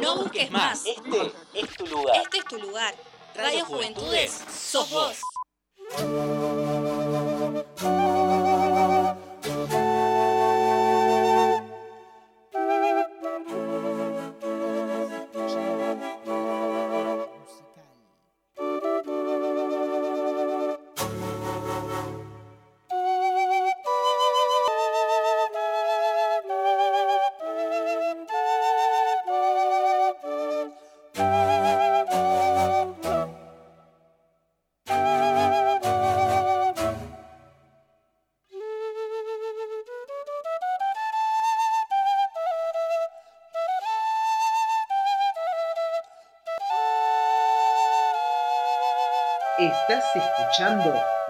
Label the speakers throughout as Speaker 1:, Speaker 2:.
Speaker 1: No busques más.
Speaker 2: Este es tu lugar.
Speaker 1: Este es tu lugar. Radio Juventudes, sos vos.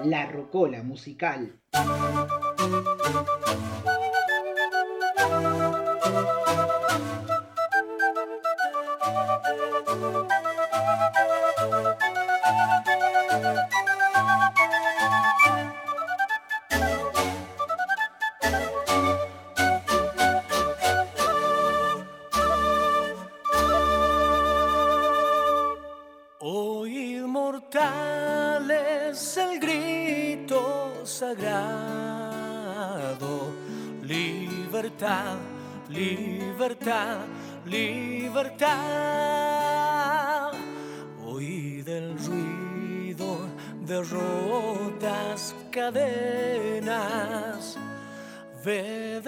Speaker 3: La Rocola Musical.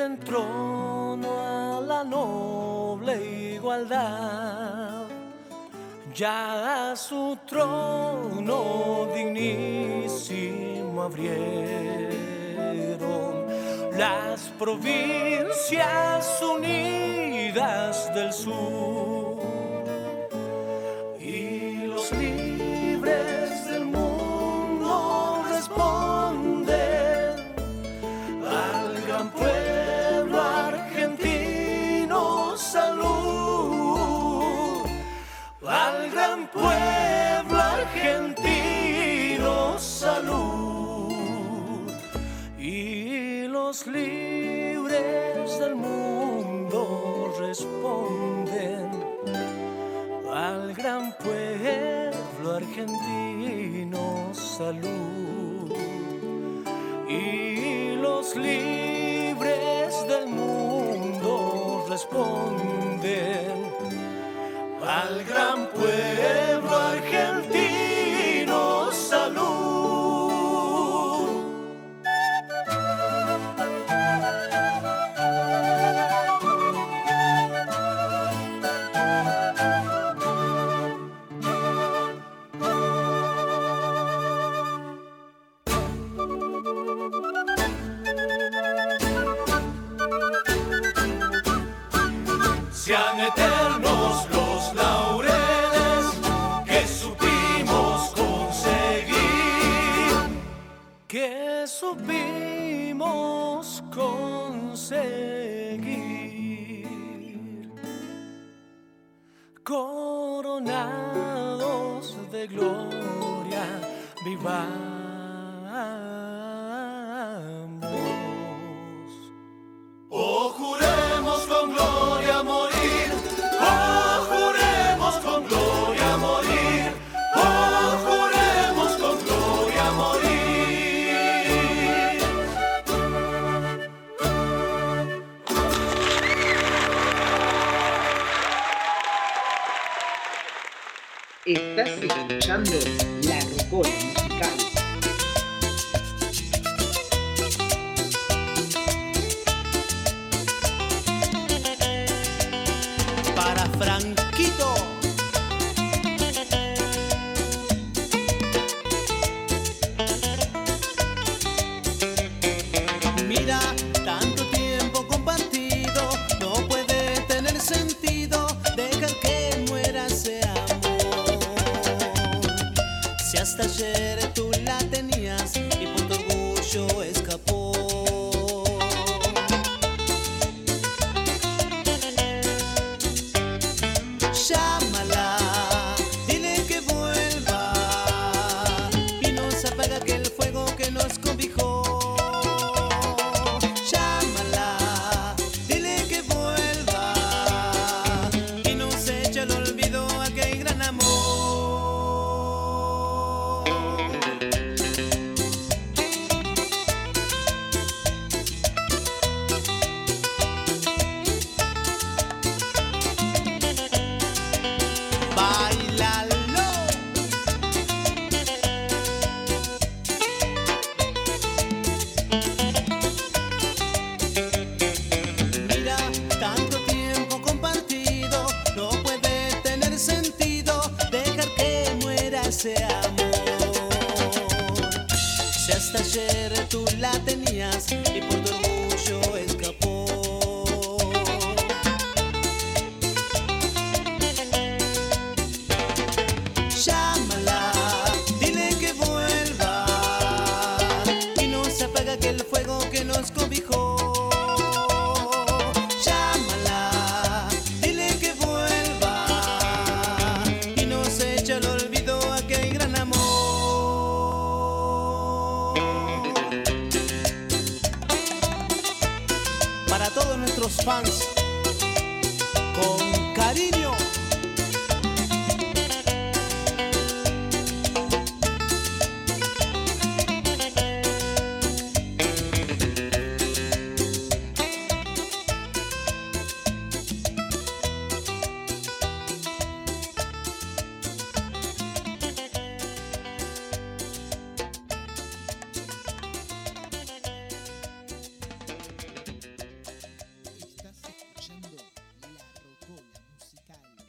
Speaker 4: Del trono a la noble igualdad. Ya a su trono dignísimo abrieron las provincias unidas del sur pueblo argentino salud. Y los libres del mundo responden al gran pueblo argentino salud. Y los libres del mundo responden al gran pueblo supimos conseguir, coronados de gloria, vivamos.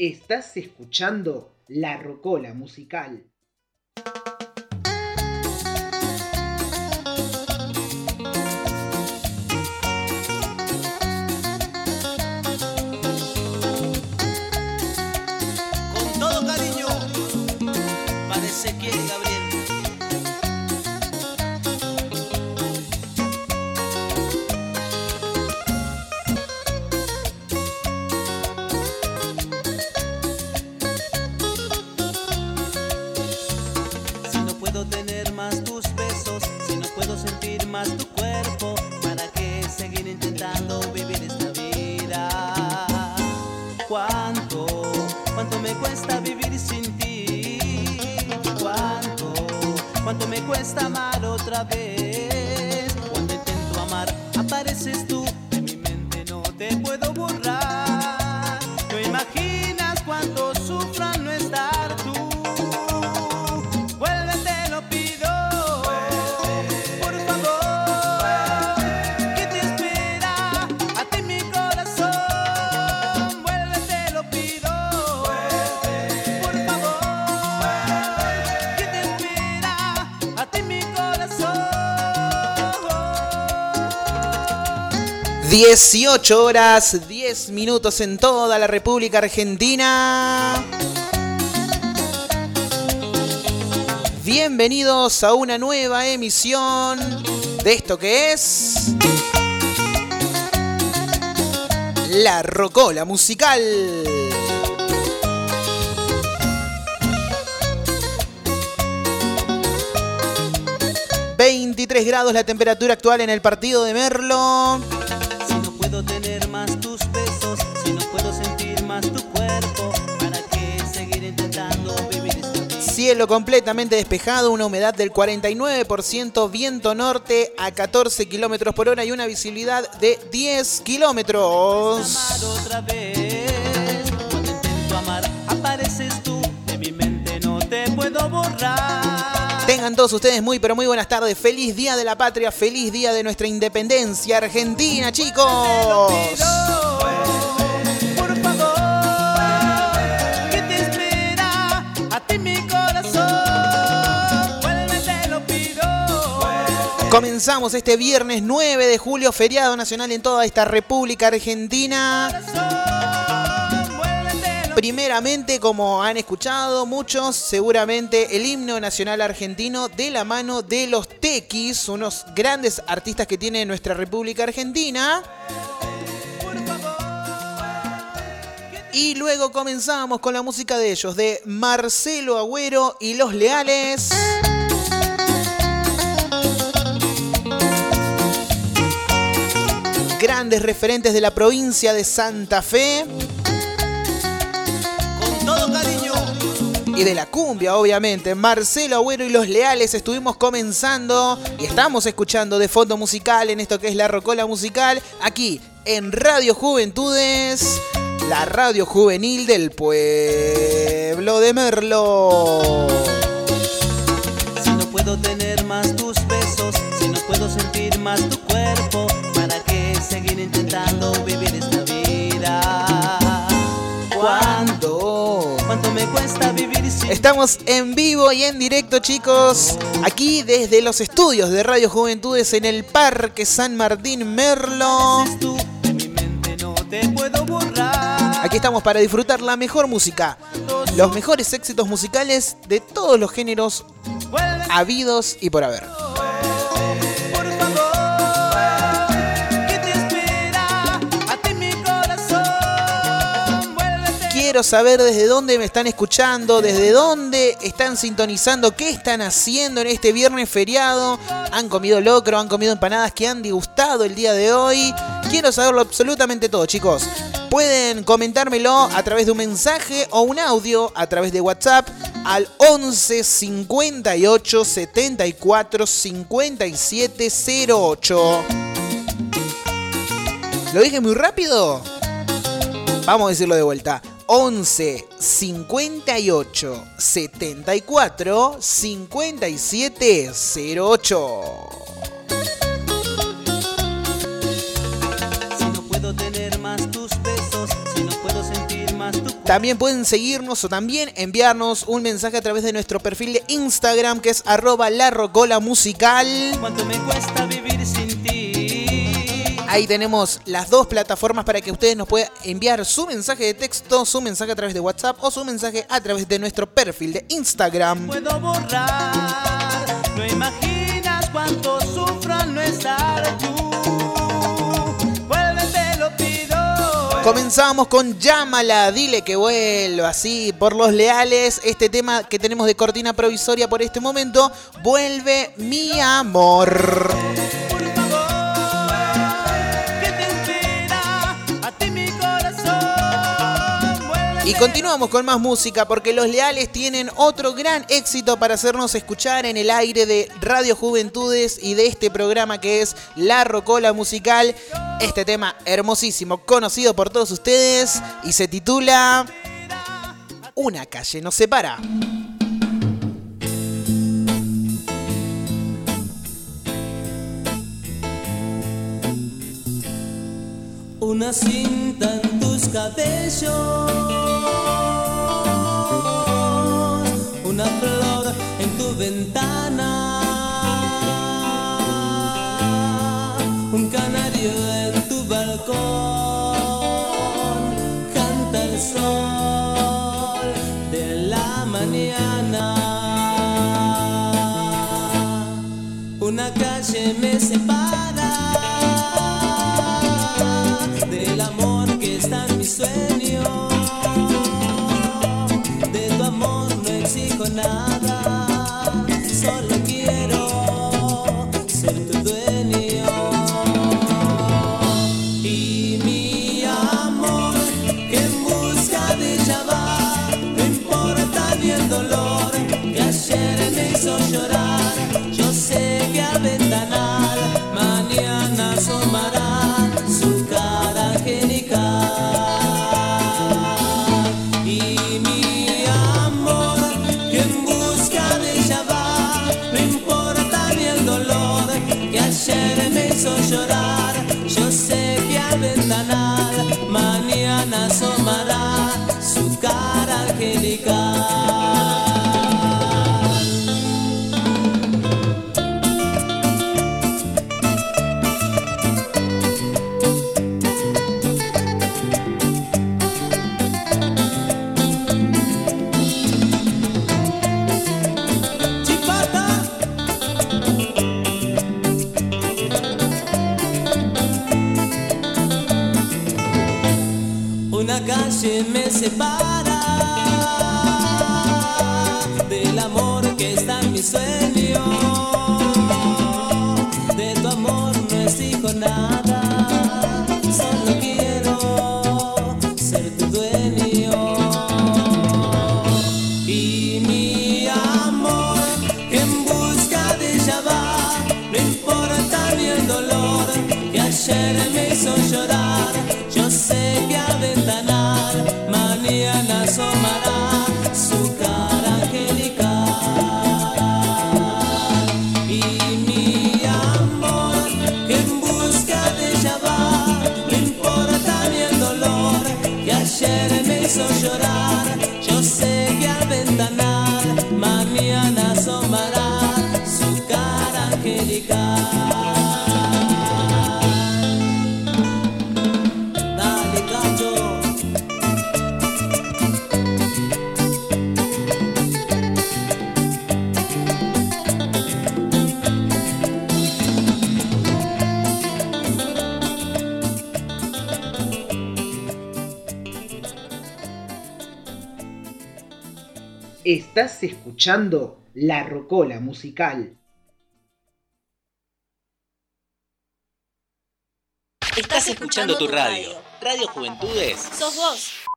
Speaker 3: Estás escuchando La Rocola Musical.
Speaker 2: Horas 10 minutos en toda la República Argentina. Bienvenidos a una nueva emisión de esto que es La Rocola Musical. ...23 grados la temperatura actual en el partido de Merlo Cielo completamente despejado, una humedad del 49%, viento norte a 14 kilómetros por hora y una visibilidad de 10 kilómetros. Tengan todos ustedes muy pero muy buenas tardes. Feliz Día de la Patria, feliz Día de nuestra independencia argentina, chicos. Comenzamos este viernes 9 de julio, feriado nacional en toda esta República Argentina. Primeramente, como han escuchado muchos, seguramente el himno nacional argentino de la mano de los Tequis, unos grandes artistas que tiene nuestra República Argentina. Y luego comenzamos con la música de ellos, de Marcelo Agüero y Los Leales. Grandes referentes de la provincia de Santa Fe. y de la cumbia, obviamente. Marcelo Agüero y los Leales estuvimos comenzando y estamos escuchando de fondo musical en esto que es la Rocola Musical, aquí en Radio Juventudes. la radio juvenil del pueblo de Merlo.
Speaker 5: Si no puedo tener más tus besos, si no puedo sentir más tu cuerpo, ¿para qué seguir intentando vivir esta vida? ¿Cuánto? ¿Cuánto me cuesta vivir sin
Speaker 2: Estamos en vivo y en directo, chicos. Aquí desde los estudios de Radio Juventudes en el Parque San Martín Merlo.
Speaker 5: Dices tú? De mi mente no te puedo borrar.
Speaker 2: Aquí estamos para disfrutar la mejor música, los mejores éxitos musicales de todos los géneros habidos y por haber. Quiero saber desde dónde me están escuchando, desde dónde están sintonizando, qué están haciendo en este viernes feriado. ¿Han comido locro? ¿Han comido empanadas que han degustado el día de hoy? Quiero saberlo absolutamente todo, chicos. Pueden comentármelo a través de un mensaje o un audio a través de WhatsApp al 11 58 74 57 08. ¿Lo dije muy rápido? Vamos a decirlo de vuelta. 11 58 74 57 08.
Speaker 5: Si no puedo tener más tus besos, si no puedo sentir más tu.
Speaker 2: También pueden seguirnos o también enviarnos un mensaje a través de nuestro perfil de Instagram que es arroba la rocola musical.
Speaker 5: ¿Cuánto me cuesta vivir sin?
Speaker 2: Ahí tenemos las dos plataformas para que ustedes nos puedan enviar su mensaje de texto, su mensaje a través de WhatsApp o su mensaje a través de nuestro perfil de Instagram.
Speaker 5: Puedo borrar, no imaginas cuánto sufro al no estar tú.
Speaker 2: Comenzamos con Llámala, dile que vuelva, así por los leales. Este tema que tenemos de cortina provisoria por este momento, vuelve mi amor. Y continuamos con más música porque los leales tienen otro gran éxito para hacernos escuchar en el aire de Radio Juventudes y de este programa que es La Rocola Musical. Este tema hermosísimo, conocido por todos ustedes y se titula Una calle nos separa.
Speaker 5: Una cinta tus cabellos, Una calle me separa
Speaker 3: Estás escuchando La Rocola Musical.
Speaker 1: Estás escuchando tu radio. Radio Juventudes. Sos vos.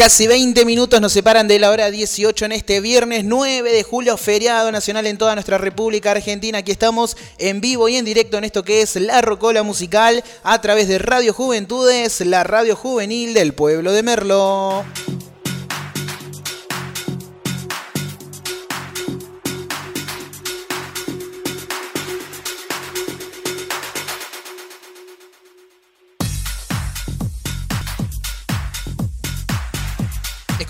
Speaker 2: Casi 20 minutos nos separan de la hora 18 en este viernes 9 de julio, feriado nacional en toda nuestra República Argentina. Aquí estamos en vivo y en directo en esto que es La Rocola Musical a través de Radio Juventudes, la radio juvenil del pueblo de Merlo.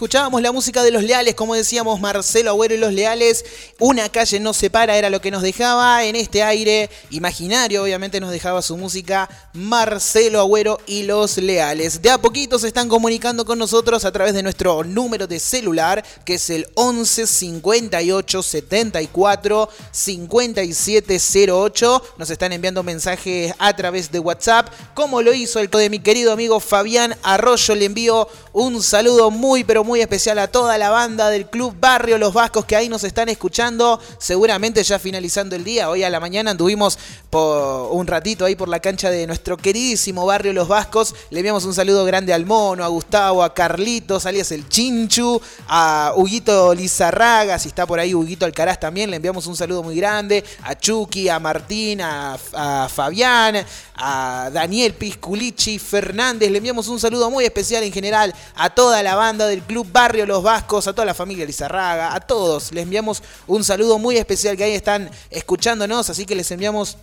Speaker 2: Escuchábamos la música de los leales, como decíamos Marcelo Agüero y los leales. Una calle nos separa, era lo que nos dejaba en este aire imaginario. Obviamente nos dejaba su música Marcelo Agüero y los leales. De a poquito se están comunicando con nosotros a través de nuestro número de celular, que es el 11 58 74 5708. Nos están enviando mensajes a través de WhatsApp, como lo hizo el de mi querido amigo Fabián Arroyo. Le envío un saludo muy, pero muy especial a toda la banda del Club Barrio Los Vascos que ahí nos están escuchando. Seguramente ya finalizando el día. Hoy a la mañana anduvimos por un ratito ahí por la cancha de nuestro queridísimo Barrio Los Vascos. Le enviamos un saludo grande al Mono, a Gustavo, a Carlitos, alias el Chinchu, a Huguito Lizarraga, si está por ahí Huguito Alcaraz también. Le enviamos un saludo muy grande. A Chucky, a Martín, a, a Fabián, a Daniel Pisculichi Fernández. Le enviamos un saludo muy especial en general a toda la banda del Club Barrio Los Vascos, a toda la familia Lizarraga, a todos. Les enviamos un saludo muy especial que ahí están escuchándonos, así que les enviamos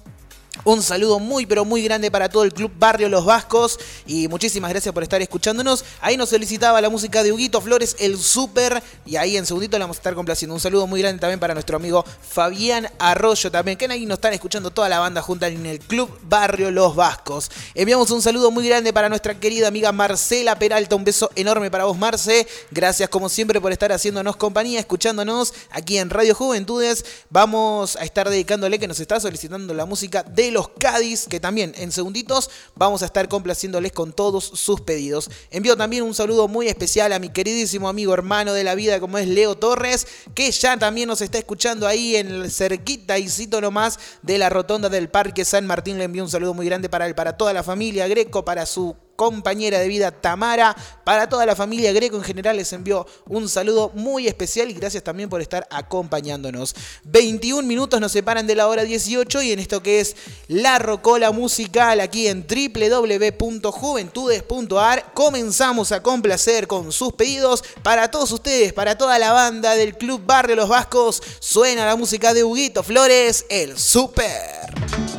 Speaker 2: un saludo muy pero muy grande para todo el Club Barrio Los Vascos y muchísimas gracias por estar escuchándonos. Ahí nos solicitaba la música de Huguito Flores, el Super, y ahí en segundito le vamos a estar complaciendo. Un saludo muy grande también para nuestro amigo Fabián Arroyo también, que ahí nos están escuchando toda la banda junta en el Club Barrio Los Vascos. Enviamos un saludo muy grande para nuestra querida amiga Marcela Peralta, un beso enorme para vos Marce. Gracias como siempre por estar haciéndonos compañía, escuchándonos aquí en Radio Juventudes. Vamos a estar dedicándole que nos está solicitando la música de los Cádiz, que también en segunditos vamos a estar complaciéndoles con todos sus pedidos. Envío también un saludo muy especial a mi queridísimo amigo hermano de la vida como es Leo Torres, que ya también nos está escuchando ahí en cerquita y cito nomás de la rotonda del Parque San Martín. Le envío un saludo muy grande para él, para toda la familia Greco, para su compañera de vida Tamara, para toda la familia Greco en general les envió un saludo muy especial y gracias también por estar acompañándonos. 21 minutos nos separan de la hora 18 y en esto que es La Rocola Musical aquí en www.juventudes.ar comenzamos a complacer con sus pedidos para todos ustedes, para toda la banda del Club Barrio Los Vascos. Suena la música de Huguito Flores, el Super.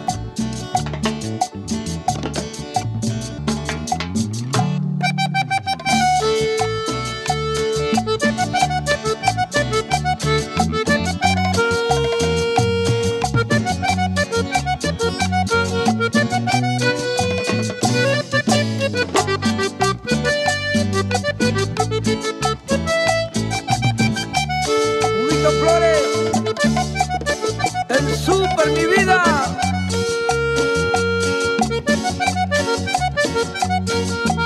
Speaker 6: Flores, el super mi vida.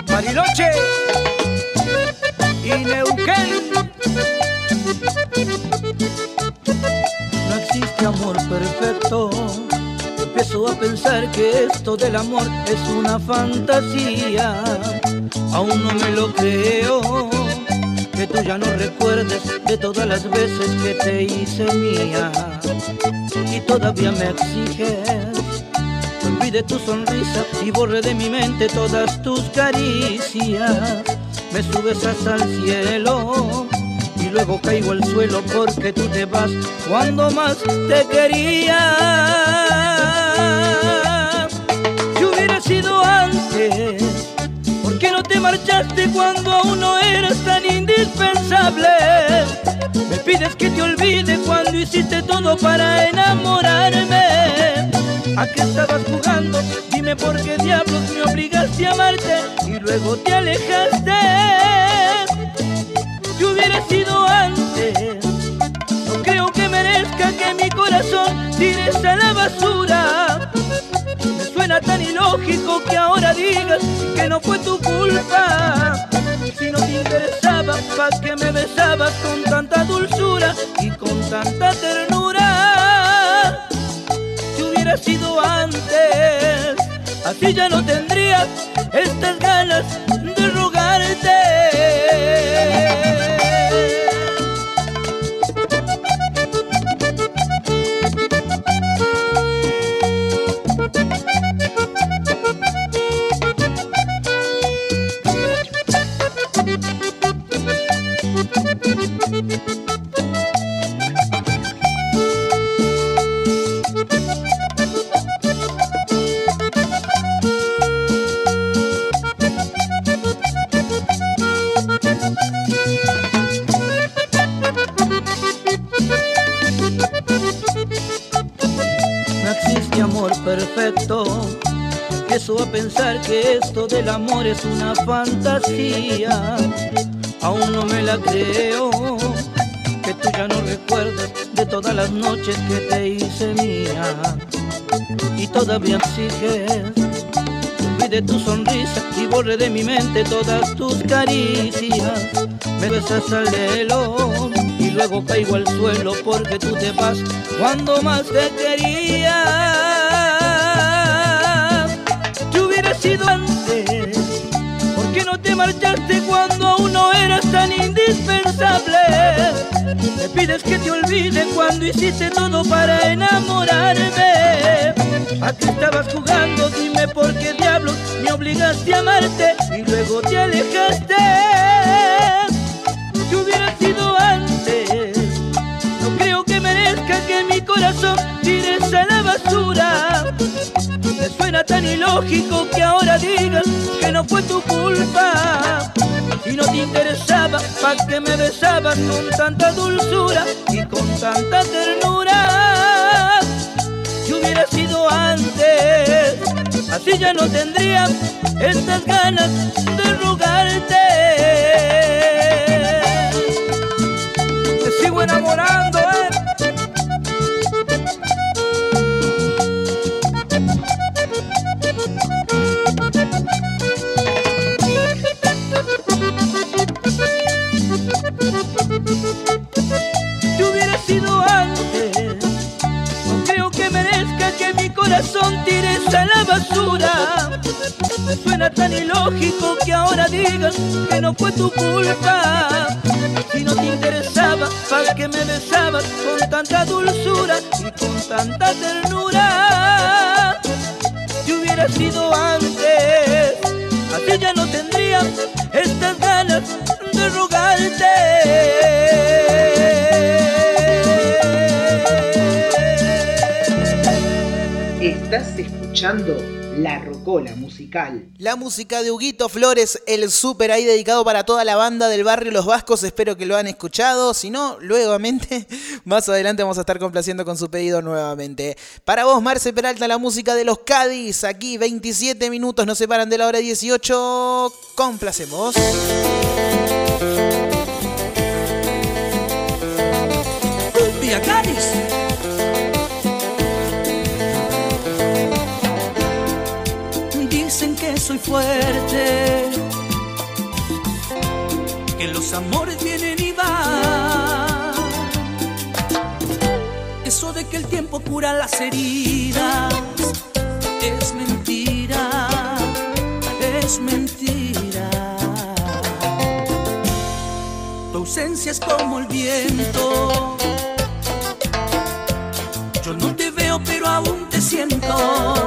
Speaker 6: Bariloche y Neuquén. No existe amor perfecto,
Speaker 7: Empiezo a pensar que esto del amor es una fantasía. Aún no me lo creo. Que tú ya no recuerdes de todas las veces que te hice mía. Y todavía me exiges. Olvide tu sonrisa y borre de mi mente todas tus caricias. Me subes hasta el cielo y luego caigo al suelo porque tú te vas cuando más te quería. Si hubiera sido antes, ¿por qué no te marchaste cuando aún no eras tan indispensable? Me pides que te olvide cuando hiciste todo para enamorarme. ¿A qué estabas jugando? Dime por qué diablos me obligaste a amarte y luego te alejaste. Si hubiera sido antes, no creo que merezca que mi corazón tires a la basura. Suena tan ilógico que ahora digas que no fue tu culpa. Si no te interesaba, ¿pa' que me besabas con tanta dulzura y con tanta ternura? Si hubiera sido antes, así ya no tendría estas ganas de rogarte. Pensar que esto del amor es una fantasía. Aún no me la creo. Que tú ya no recuerdes de todas las noches que te hice mía. Y todavía exiges. Olvide tu sonrisa y borre de mi mente todas tus caricias. Me besas al y luego caigo al suelo porque tú te vas cuando más te quería. Antes, ¿por qué no te marchaste cuando aún no eras tan indispensable? Me pides que te olvide cuando hiciste todo para enamorarme. ¿A qué estabas jugando? Dime por qué diablos me obligaste a amarte y luego te alejaste. Si hubiera sido antes, no creo que merezca que mi corazón tires a la basura. Tan ilógico que ahora digas que no fue tu culpa. Si no te interesaba, ¿pa' que me besabas con tanta dulzura y con tanta ternura? Si hubiera sido antes, así ya no tendría estas ganas de rogarte.
Speaker 6: Te sigo enamorando,
Speaker 7: tan ilógico que ahora digas que no fue tu culpa. Si no te interesaba, ¿para que me besabas con tanta dulzura y con tanta ternura? Si hubiera sido antes, así ya no tendría estas ganas de rogarte.
Speaker 3: Estás escuchando La Rocola Musical.
Speaker 2: La música de Huguito Flores, el súper ahí dedicado para toda la banda del barrio Los Vascos. Espero que lo han escuchado. Si no, luegamente, más adelante vamos a estar complaciendo con su pedido nuevamente. Para vos, Marce Peralta, la música de los Cádiz. Aquí 27 minutos nos separan de la hora 18. Complacemos.
Speaker 7: Cumbia Cádiz. fuerte. Que los amores vienen y van. Eso de que el tiempo cura las heridas es mentira, es mentira. Tu ausencia es como el viento. Yo no te veo, pero aún
Speaker 3: te siento.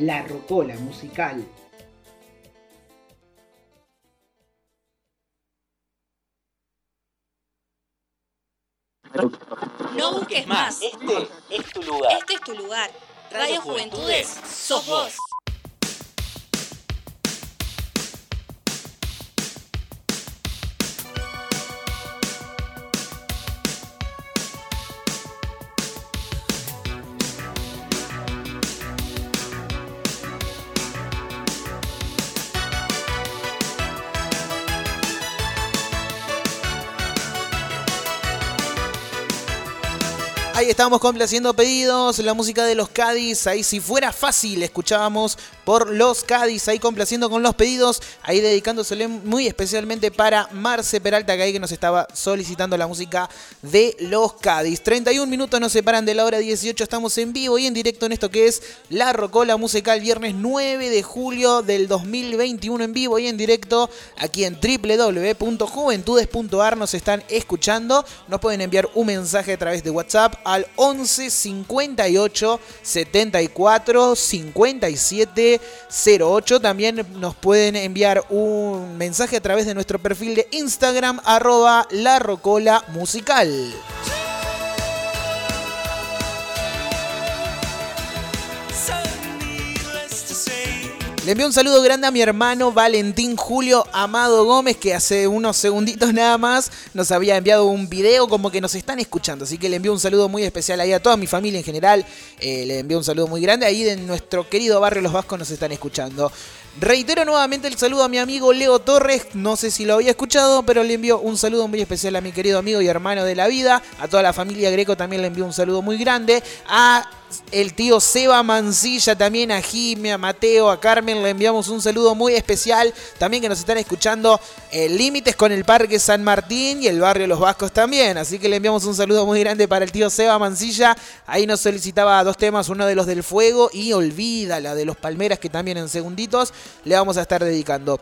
Speaker 3: La Rocola Musical.
Speaker 2: Ahí estábamos complaciendo pedidos, la música de los Cádiz, ahí si fuera fácil, escuchábamos por los Cádiz, ahí complaciendo con los pedidos, ahí dedicándosele muy especialmente para Marce Peralta, que ahí que nos estaba solicitando la música de los Cádiz. 31 minutos nos separan de la hora 18, estamos en vivo y en directo en esto que es La Rocola Musical, viernes 9 de julio del 2021 en vivo y en directo aquí en www.juventudes.ar nos están escuchando, nos pueden enviar un mensaje a través de WhatsApp al 11 58 74 57 08. También nos pueden enviar un mensaje a través de nuestro perfil de Instagram, arroba la rocola musical. Le envío un saludo grande a mi hermano Valentín Julio Amado Gómez, que hace unos segunditos nada más nos había enviado un video como que nos están escuchando. Así que le envío un saludo muy especial ahí a toda mi familia en general. Eh, le envío un saludo muy grande. Ahí de nuestro querido barrio Los Vascos nos están escuchando. Reitero nuevamente el saludo a mi amigo Leo Torres. No sé si lo había escuchado, pero le envío un saludo muy especial a mi querido amigo y hermano de la vida. A toda la familia Greco también le envío un saludo muy grande. A el tío Seba Mancilla, también a Jimmy, a Mateo, a Carmen, le enviamos un saludo muy especial. También que nos están escuchando en límites con el Parque San Martín y el barrio Los Vascos también. Así que le enviamos un saludo muy grande para el tío Seba Mancilla. Ahí nos solicitaba dos temas, uno de los del fuego y olvida la de los palmeras que también en segunditos le vamos a estar dedicando.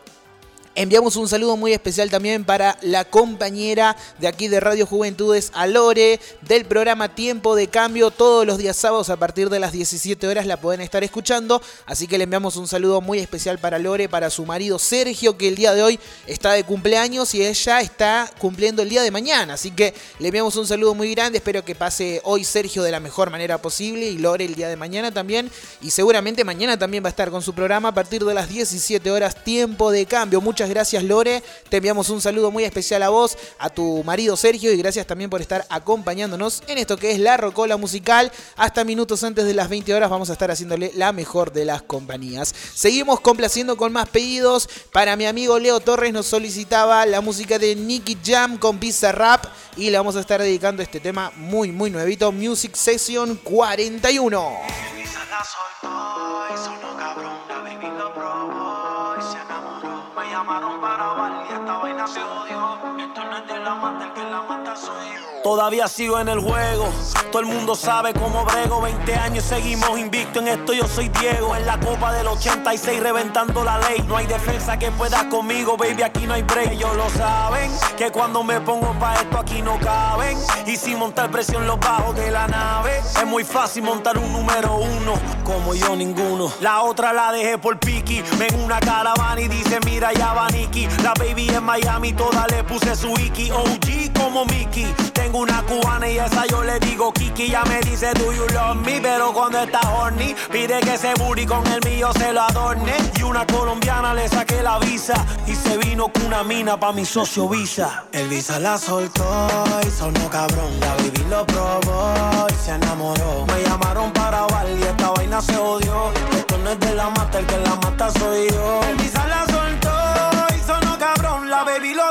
Speaker 2: Enviamos un saludo muy especial también para la compañera de aquí de Radio Juventudes, Alore, del programa Tiempo de Cambio. Todos los días sábados a partir de las 17 horas la pueden estar escuchando. Así que le enviamos un saludo muy especial para Lore, para su marido Sergio, que el día de hoy está de cumpleaños y ella está cumpliendo el día de mañana. Así que le enviamos un saludo muy grande. Espero que pase hoy Sergio de la mejor manera posible y Lore el día de mañana también. Y seguramente mañana también va a estar con su programa a partir de las 17 horas Tiempo de Cambio. Muchas gracias Lore, te enviamos un saludo muy especial a vos, a tu marido Sergio y gracias también por estar acompañándonos en esto que es la Rocola Musical. Hasta minutos antes de las 20 horas vamos a estar haciéndole la mejor de las compañías. Seguimos complaciendo con más pedidos. Para mi amigo Leo Torres nos solicitaba la música de Nicky Jam con Pizza Rap y le vamos a estar dedicando este tema muy muy nuevito, Music Session 41.
Speaker 8: Todavía sigo en el juego, todo el mundo sabe cómo brego. 20 años seguimos invicto en esto. Yo soy Diego en la copa del 86, reventando la ley. No hay defensa que pueda conmigo, baby. Aquí no hay break. Ellos lo saben que cuando me pongo pa' esto aquí no caben. Y sin montar presión los bajos de la nave, es muy fácil montar un número uno, como yo ninguno. La otra la dejé por Piki, ven una caravana y dice: Mira, ya va Nicky. La baby en Miami, toda le puse su Iki. OG como Mickey. Tengo una cubana y esa yo le digo Kiki. Ya me dice, do you love me? Pero cuando está horny, pide que ese booty con el mío se lo adorne. Y una colombiana le saqué la visa y se vino con una mina pa' mi socio Visa. El Visa la soltó y sonó cabrón. La baby lo probó y se enamoró. Me llamaron para bailar y esta vaina se odió. Esto no es de la mata, el que la mata soy yo. El Visa la baby lo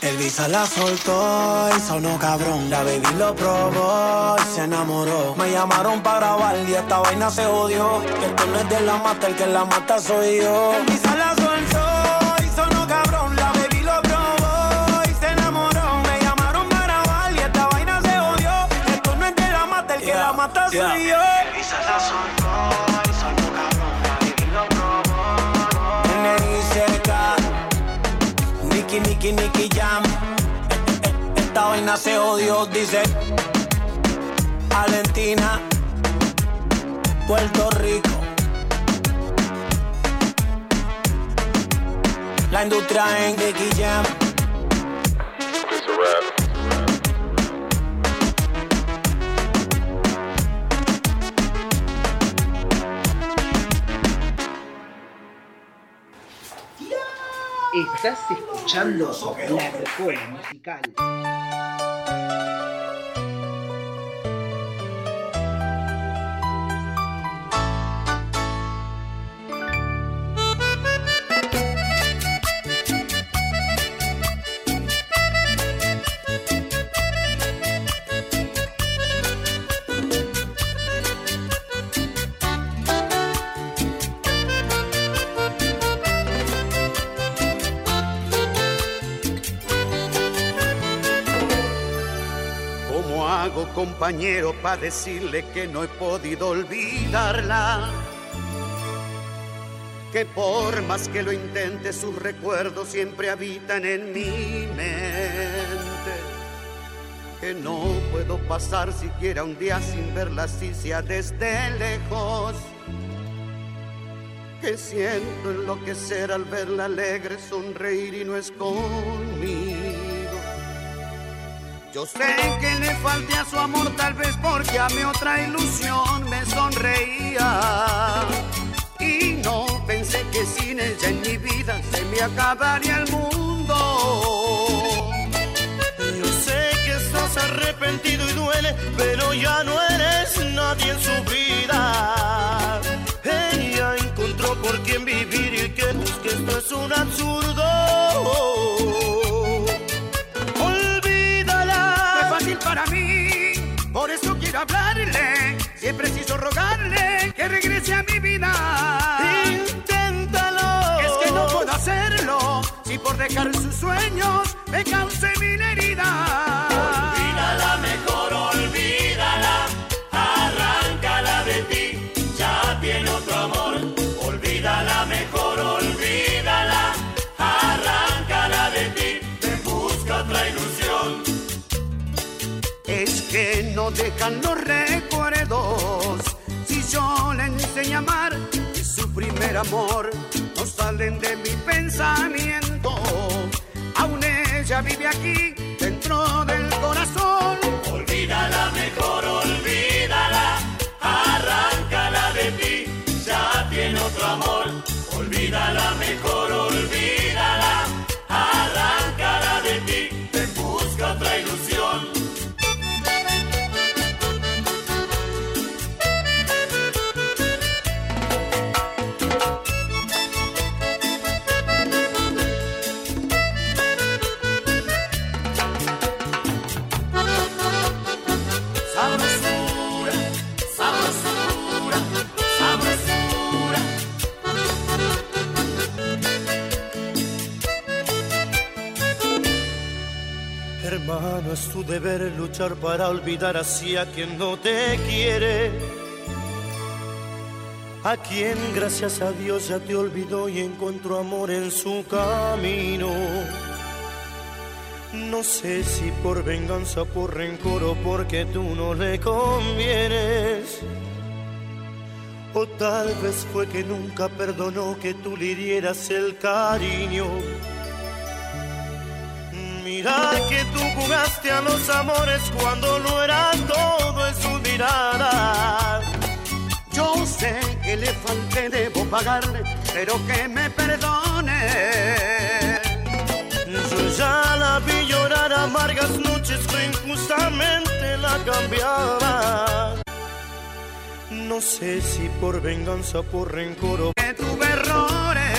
Speaker 8: El Visa la soltó y sonó cabrón. La baby lo probó y se enamoró. Me llamaron para grabar y esta vaina se odió. Que esto no es de la mata, el que la mata soy yo. El Visa la soltó y sonó cabrón. La baby lo probó y se enamoró. Me llamaron para grabar y esta vaina se odió. Esto no es de la mata, el que la mata soy yo. El Visa la soltó y sonó cabrón. La baby lo probó. N.I.C.K. Nicky, Nicky, Nicky Esta vaina se odió, dice. Valentina, Puerto Rico. La industria en Nicky Jam.
Speaker 9: Estás escuchando La Rocola Musical.
Speaker 10: ¿Cómo hago, compañero, para decirle que no he podido olvidarla? Que por más que lo intente, sus recuerdos siempre habitan en mi mente. Que no puedo pasar siquiera un día sin verla así sea desde lejos. Que siento enloquecer al verla alegre, sonreír y no es conmigo. Yo sé que le falté a su amor tal vez porque a mi otra ilusión me sonreía. Y no pensé que sin ella en mi vida se me acabaría el mundo.
Speaker 11: Yo sé que estás arrepentido y duele, pero ya no eres nadie en su vida. Ella encontró por quien vivir y que que esto es un absurdo.
Speaker 10: Para mí, por eso quiero hablarle. Si es preciso rogarle que regrese a mi vida.
Speaker 11: Inténtalo.
Speaker 10: Es que no puedo hacerlo si por dejar sus sueños me cause mil heridas. Los recuerdos. Si yo le enseño a amar su primer amor no salen de mi pensamiento. Aún ella vive aquí
Speaker 11: para olvidar así a quien no te quiere. A quien gracias a Dios ya te olvidó y encontró amor en su camino. No sé si por venganza, por rencor o porque tú no le convienes. O tal vez fue que nunca perdonó que tú le dieras el cariño. Que tú jugaste a los amores cuando no era todo en su mirada.
Speaker 10: Yo sé que le falté, debo pagarle, pero que me perdone.
Speaker 11: Yo ya la vi llorar amargas noches que injustamente la cambiaba. No sé si por venganza, por rencor o
Speaker 10: Que tuve errores.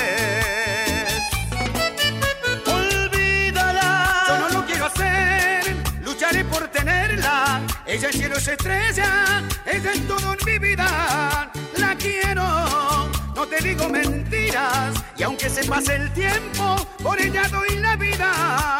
Speaker 10: Ella es cielo, es estrella, ella es todo en mi vida. La quiero, no te digo mentiras. Y aunque se pase el tiempo, por ella doy la vida.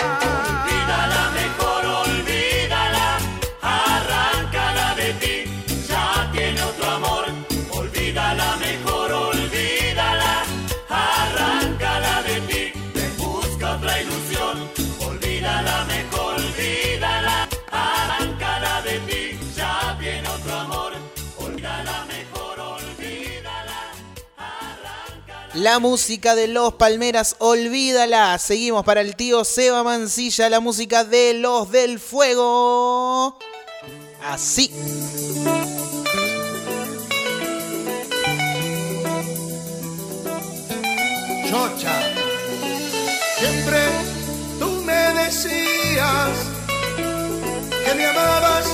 Speaker 2: La música de los Palmeras, olvídala. Seguimos para el tío Seba Mancilla, la música de los del fuego. Así.
Speaker 12: Chocha. Siempre tú me decías que me amabas,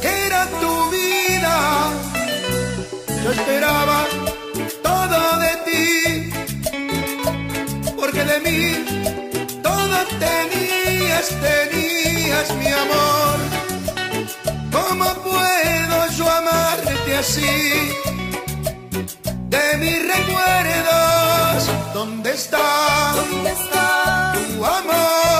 Speaker 12: que era tu vida. Yo esperaba todo de ti, porque de mí todo tenías, tenías mi amor. ¿Cómo puedo yo amarte así? de mis recuerdos. ¿Dónde está?
Speaker 13: ¿Dónde está
Speaker 12: tu amor?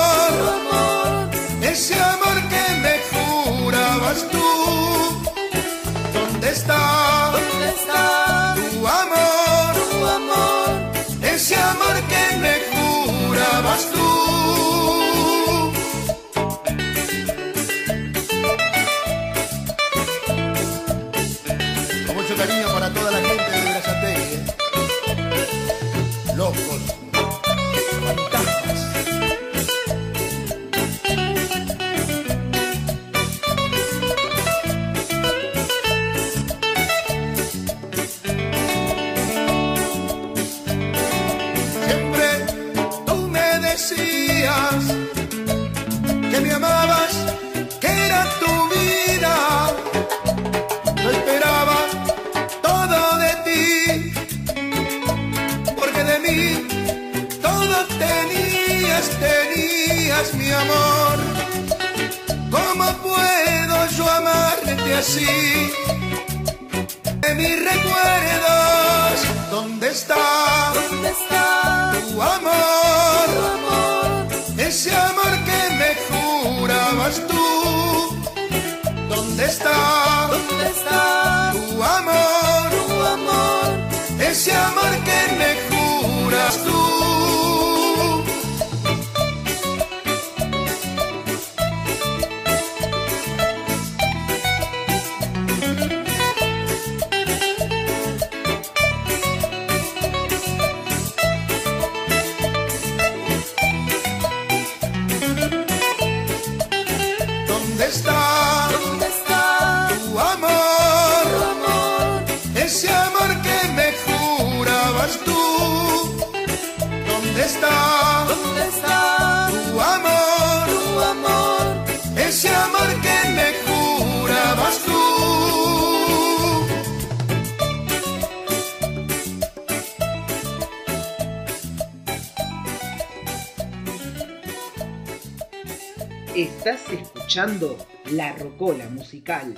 Speaker 3: Musical.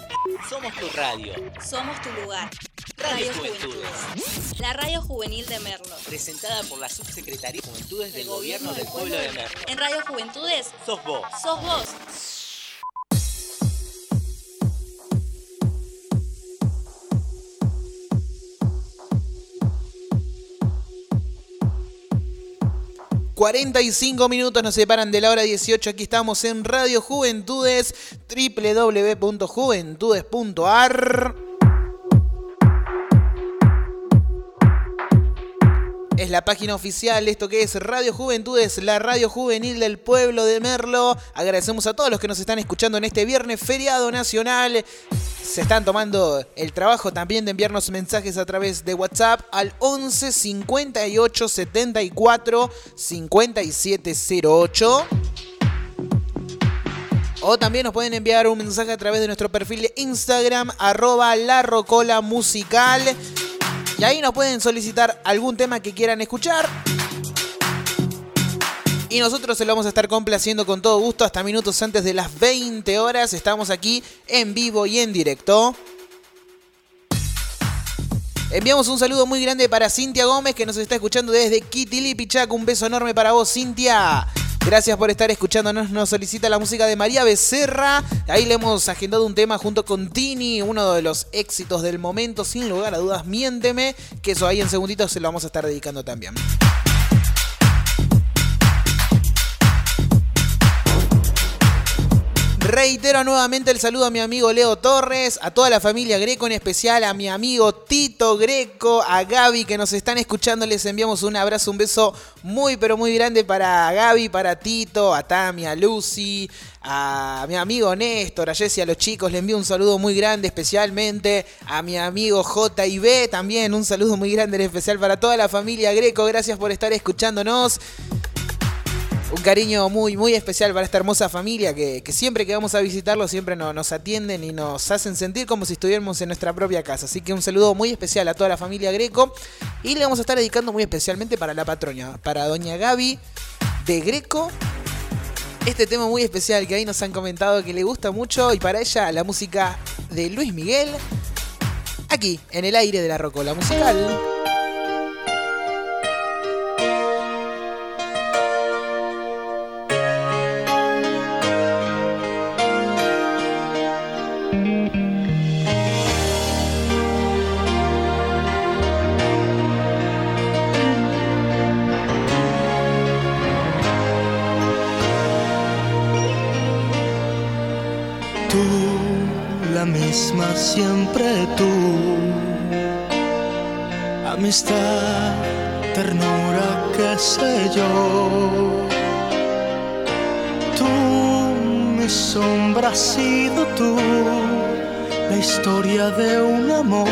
Speaker 1: Somos tu radio.
Speaker 14: Somos tu lugar.
Speaker 1: Radio
Speaker 14: Radio
Speaker 1: Juventudes.
Speaker 14: Juventudes. La radio juvenil de Merlo.
Speaker 1: Presentada por la Subsecretaría de Juventudes del Gobierno del Pueblo de Merlo.
Speaker 14: En Radio Juventudes,
Speaker 1: Sos vos.
Speaker 14: sos vos.
Speaker 2: Juventudes. 45 minutos nos separan de la hora 18. Aquí estamos en Radio Juventudes, www.juventudes.ar. Es la página oficial, esto que es Radio Juventudes, la radio juvenil del pueblo de Merlo. Agradecemos a todos los que nos están escuchando en este viernes feriado nacional. Se están tomando el trabajo también de enviarnos mensajes a través de WhatsApp al 11 58 74 5708. O también nos pueden enviar un mensaje a través de nuestro perfil de Instagram, arroba la rocola musical. Y ahí nos pueden solicitar algún tema que quieran escuchar. Y nosotros se lo vamos a estar complaciendo con todo gusto hasta minutos antes de las 20 horas. Estamos aquí en vivo y en directo. Enviamos un saludo muy grande para Cintia Gómez que nos está escuchando desde Kitilipichac. Un beso enorme para vos, Cintia. Gracias por estar escuchándonos. Nos solicita la música de María Becerra. Ahí le hemos agendado un tema junto con Tini, uno de los éxitos del momento, sin lugar a dudas. Miénteme, que eso ahí en segunditos se lo vamos a estar dedicando también. Reitero nuevamente el saludo a mi amigo Leo Torres, a toda la familia Greco, en especial a mi amigo Tito Greco, a Gaby que nos están escuchando. Les enviamos un abrazo, un beso muy, pero muy grande para Gaby, para Tito, a Tami, a Lucy, a mi amigo Néstor, a Jessy, a los chicos. Les envío un saludo muy grande, especialmente a mi amigo J y B. También un saludo muy grande, en especial para toda la familia Greco. Gracias por estar escuchándonos. Un cariño muy, muy especial para esta hermosa familia que, que siempre que vamos a visitarlo siempre no, nos atienden y nos hacen sentir como si estuviéramos en nuestra propia casa. Así que un saludo muy especial a toda la familia Greco y le vamos a estar dedicando muy especialmente para la patrona, para doña Gaby de Greco. Este tema muy especial que ahí nos han comentado que le gusta mucho y para ella la música de Luis Miguel aquí en el aire de la Rocola Musical.
Speaker 7: Amistad, ternura, qué sé yo. Tú, mi sombra has sido tú. La historia de un amor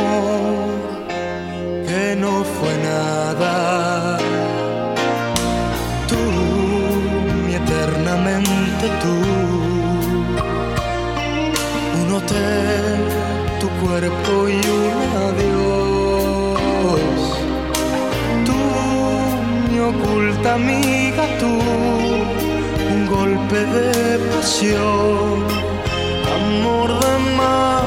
Speaker 7: que no fue nada. Tú, mi eternamente tú un hotel, tu cuerpo y un oculta amiga tú, un golpe
Speaker 12: de pasión, amor de mar.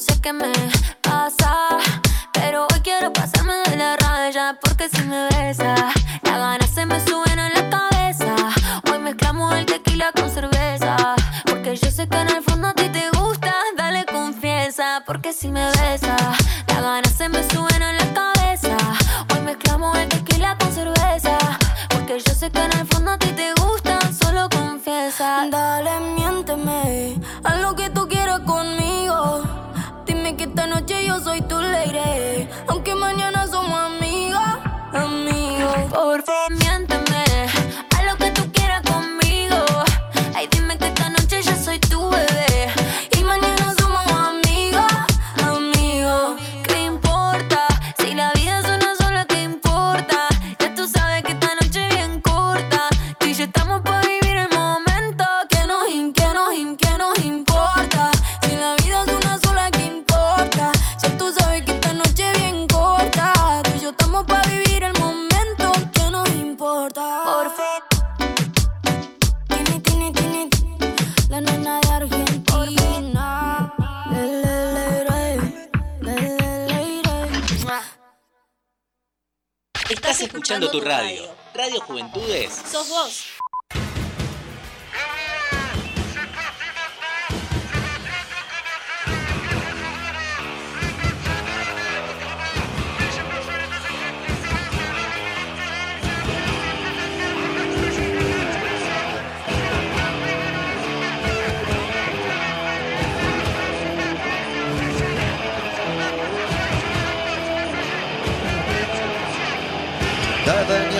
Speaker 15: sé que me
Speaker 1: escuchando tu radio. Radio Juventudes.
Speaker 14: Sos vos.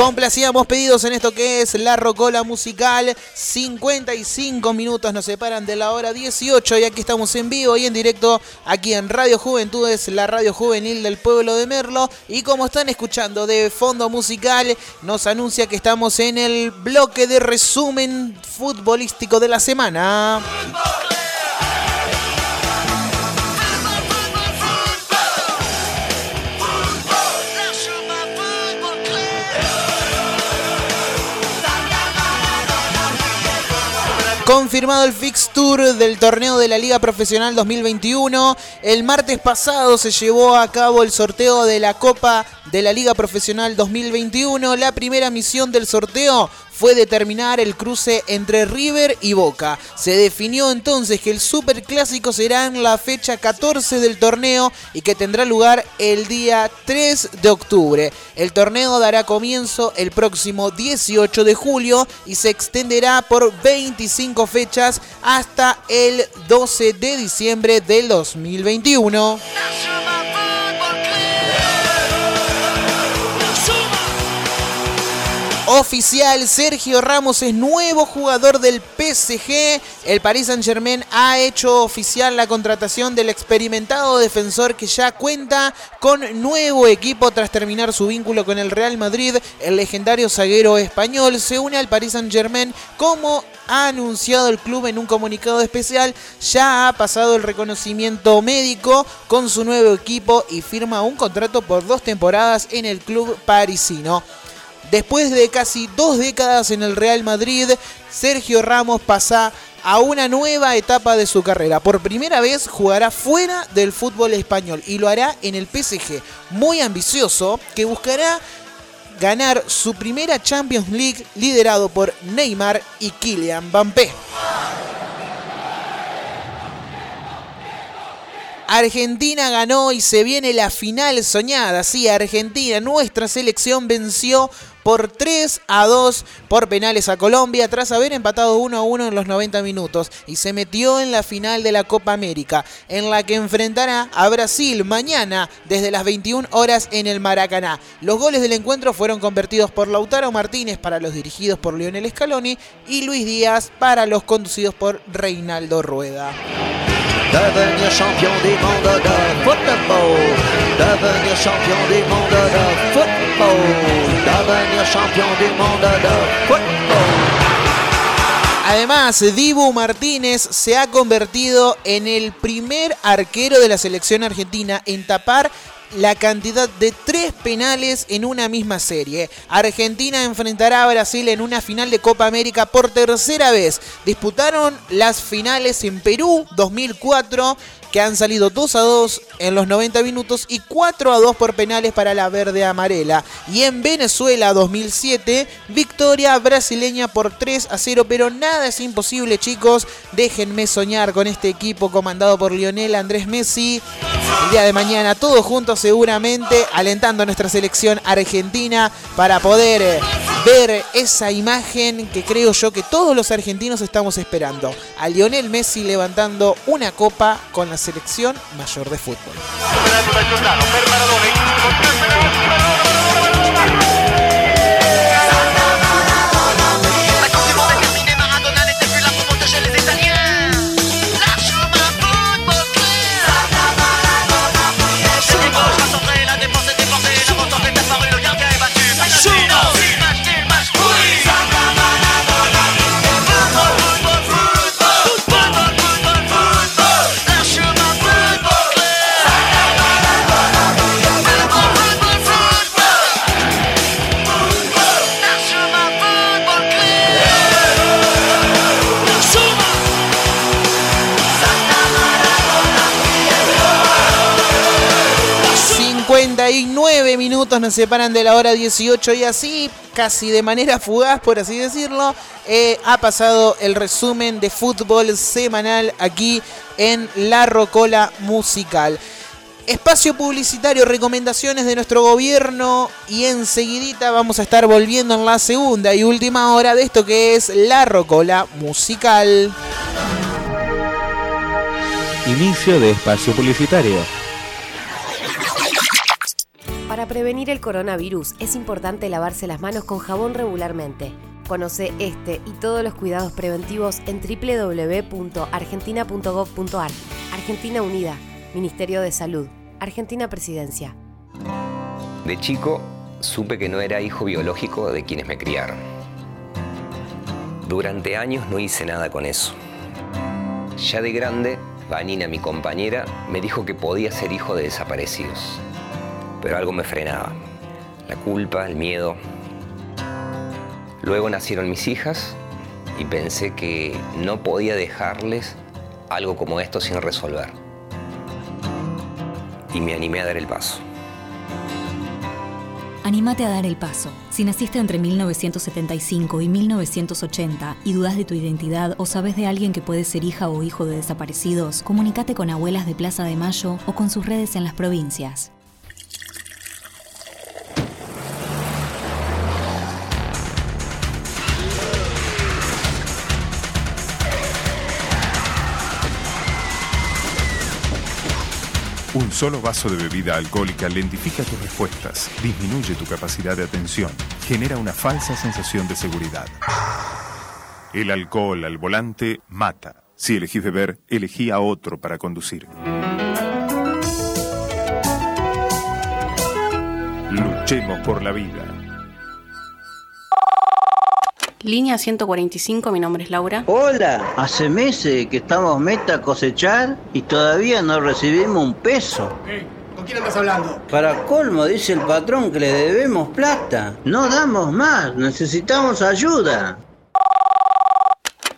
Speaker 2: Complacíamos pedidos en esto que es la Rocola Musical. 55 minutos nos separan de la hora 18 y aquí estamos en vivo y en directo aquí en Radio Juventudes, la radio juvenil del pueblo de Merlo. Y como están escuchando de fondo musical, nos anuncia que estamos en el bloque de resumen futbolístico de la semana. Confirmado el fixture del torneo de la Liga Profesional 2021. El martes pasado se llevó a cabo el sorteo de la Copa de la Liga Profesional 2021. La primera misión del sorteo fue determinar el cruce entre River y Boca. Se definió entonces que el Superclásico será en la fecha 14 del torneo y que tendrá lugar el día 3 de octubre. El torneo dará comienzo el próximo 18 de julio y se extenderá por 25 fechas hasta el 12 de diciembre del 2021. Oficial, Sergio Ramos es nuevo jugador del PSG. El Paris Saint Germain ha hecho oficial la contratación del experimentado defensor que ya cuenta con nuevo equipo tras terminar su vínculo con el Real Madrid. El legendario zaguero español se une al Paris Saint Germain como ha anunciado el club en un comunicado especial. Ya ha pasado el reconocimiento médico con su nuevo equipo y firma un contrato por dos temporadas en el club parisino. Después de casi dos décadas en el Real Madrid, Sergio Ramos pasa a una nueva etapa de su carrera. Por primera vez jugará fuera del fútbol español y lo hará en el PSG, muy ambicioso, que buscará ganar su primera Champions League liderado por Neymar y Kylian Mbappé. Argentina ganó y se viene la final soñada. Sí, Argentina, nuestra selección venció por 3 a 2 por penales a Colombia tras haber empatado 1 a 1 en los 90 minutos y se metió en la final de la Copa América en la que enfrentará a Brasil mañana desde las 21 horas en el Maracaná. Los goles del encuentro fueron convertidos por Lautaro Martínez para los dirigidos por Lionel Scaloni y Luis Díaz para los conducidos por Reinaldo Rueda.
Speaker 16: Devenir champion du monde de football. Devenir champion du monde de football. Devenir champion du monde de football.
Speaker 2: Además, Dibu Martínez se ha convertido en el primer arquero de la selección argentina en tapar la cantidad de tres penales en una misma serie. Argentina enfrentará a Brasil en una final de Copa América por tercera vez. Disputaron las finales en Perú 2004 que han salido 2 a 2 en los 90 minutos y 4 a 2 por penales para la verde amarela. Y en Venezuela 2007, victoria brasileña por 3 a 0, pero nada es imposible chicos, déjenme soñar con este equipo comandado por Lionel Andrés Messi. El día de mañana todos juntos seguramente alentando a nuestra selección argentina para poder eh, ver esa imagen que creo yo que todos los argentinos estamos esperando. A Lionel Messi levantando una copa con la selección mayor de fútbol. 19 minutos nos separan de la hora 18 y así, casi de manera fugaz, por así decirlo, eh, ha pasado el resumen de fútbol semanal aquí en La Rocola Musical. Espacio publicitario, recomendaciones de nuestro gobierno y enseguidita vamos a estar volviendo en la segunda y última hora de esto que es La Rocola Musical.
Speaker 17: Inicio de espacio publicitario.
Speaker 18: Para prevenir el coronavirus es importante lavarse las manos con jabón regularmente. Conoce este y todos los cuidados preventivos en www.argentina.gov.ar. Argentina Unida, Ministerio de Salud, Argentina Presidencia.
Speaker 19: De chico supe que no era hijo biológico de quienes me criaron. Durante años no hice nada con eso. Ya de grande, Vanina, mi compañera, me dijo que podía ser hijo de desaparecidos. Pero algo me frenaba. La culpa, el miedo. Luego nacieron mis hijas y pensé que no podía dejarles algo como esto sin resolver. Y me animé a dar el paso.
Speaker 20: Anímate a dar el paso. Si naciste entre 1975 y 1980 y dudas de tu identidad o sabes de alguien que puede ser hija o hijo de desaparecidos, comunícate con abuelas de Plaza de Mayo o con sus redes en las provincias.
Speaker 21: Un solo vaso de bebida alcohólica lentifica tus respuestas, disminuye tu capacidad de atención, genera una falsa sensación de seguridad. El alcohol al volante mata. Si elegís beber, elegí a otro para conducir. Luchemos por la vida.
Speaker 22: Línea 145, mi nombre es Laura.
Speaker 23: Hola, hace meses que estamos meta a cosechar y todavía no recibimos un peso.
Speaker 24: ¿Con quién andas hablando?
Speaker 23: Para colmo, dice el patrón que le debemos plata. No damos más, necesitamos ayuda.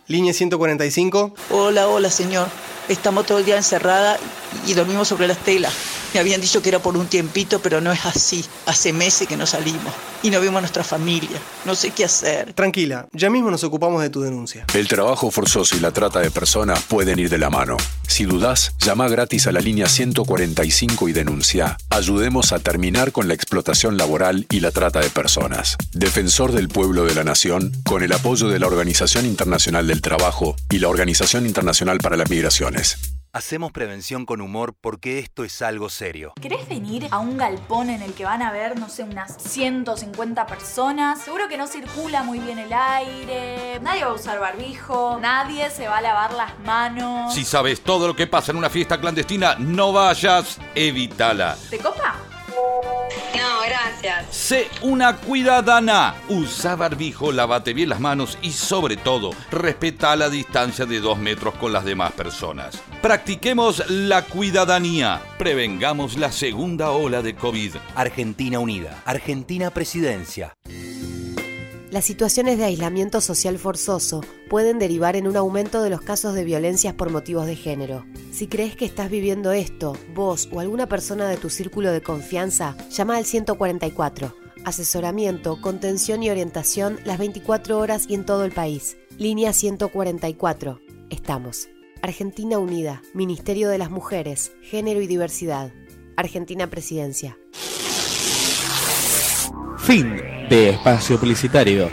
Speaker 24: Línea 145.
Speaker 25: Hola, hola, señor. Estamos todo el día encerrada y dormimos sobre las telas. Me habían dicho que era por un tiempito, pero no es así. Hace meses que no salimos y no vemos a nuestra familia. No sé qué hacer.
Speaker 24: Tranquila, ya mismo nos ocupamos de tu denuncia.
Speaker 26: El trabajo forzoso y la trata de personas pueden ir de la mano. Si dudás, llama gratis a la línea 145 y denuncia. Ayudemos a terminar con la explotación laboral y la trata de personas. Defensor del pueblo de la nación, con el apoyo de la Organización Internacional del Trabajo y la Organización Internacional para las Migraciones.
Speaker 27: Hacemos prevención con humor porque esto es algo serio.
Speaker 28: ¿Querés venir a un galpón en el que van a ver, no sé, unas 150 personas? Seguro que no circula muy bien el aire, nadie va a usar barbijo, nadie se va a lavar las manos.
Speaker 29: Si sabes todo lo que pasa en una fiesta clandestina, no vayas, evítala.
Speaker 28: ¿Te copa?
Speaker 30: No, gracias.
Speaker 29: Sé una cuidadana. Usa barbijo, lávate bien las manos y sobre todo, respeta la distancia de dos metros con las demás personas. Practiquemos la cuidadanía. Prevengamos la segunda ola de COVID.
Speaker 27: Argentina Unida. Argentina Presidencia.
Speaker 18: Las situaciones de aislamiento social forzoso pueden derivar en un aumento de los casos de violencias por motivos de género. Si crees que estás viviendo esto, vos o alguna persona de tu círculo de confianza, llama al 144. Asesoramiento, contención y orientación las 24 horas y en todo el país. Línea 144. Estamos. Argentina Unida, Ministerio de las Mujeres, Género y Diversidad. Argentina Presidencia.
Speaker 17: Fin espacio publicitario.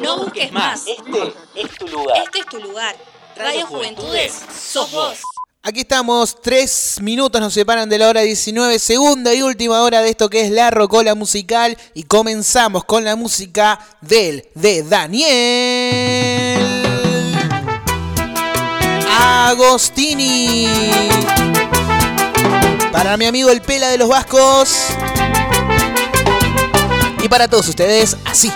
Speaker 14: No busques más.
Speaker 1: Este es tu lugar.
Speaker 14: Este es tu lugar. Radio Juventudes, sos vos.
Speaker 2: Aquí estamos, tres minutos nos separan de la hora 19, segunda y última hora de esto que es la Rocola Musical y comenzamos con la música del de Daniel Agostini. Para mi amigo el Pela de los Vascos. Y para todos ustedes, así.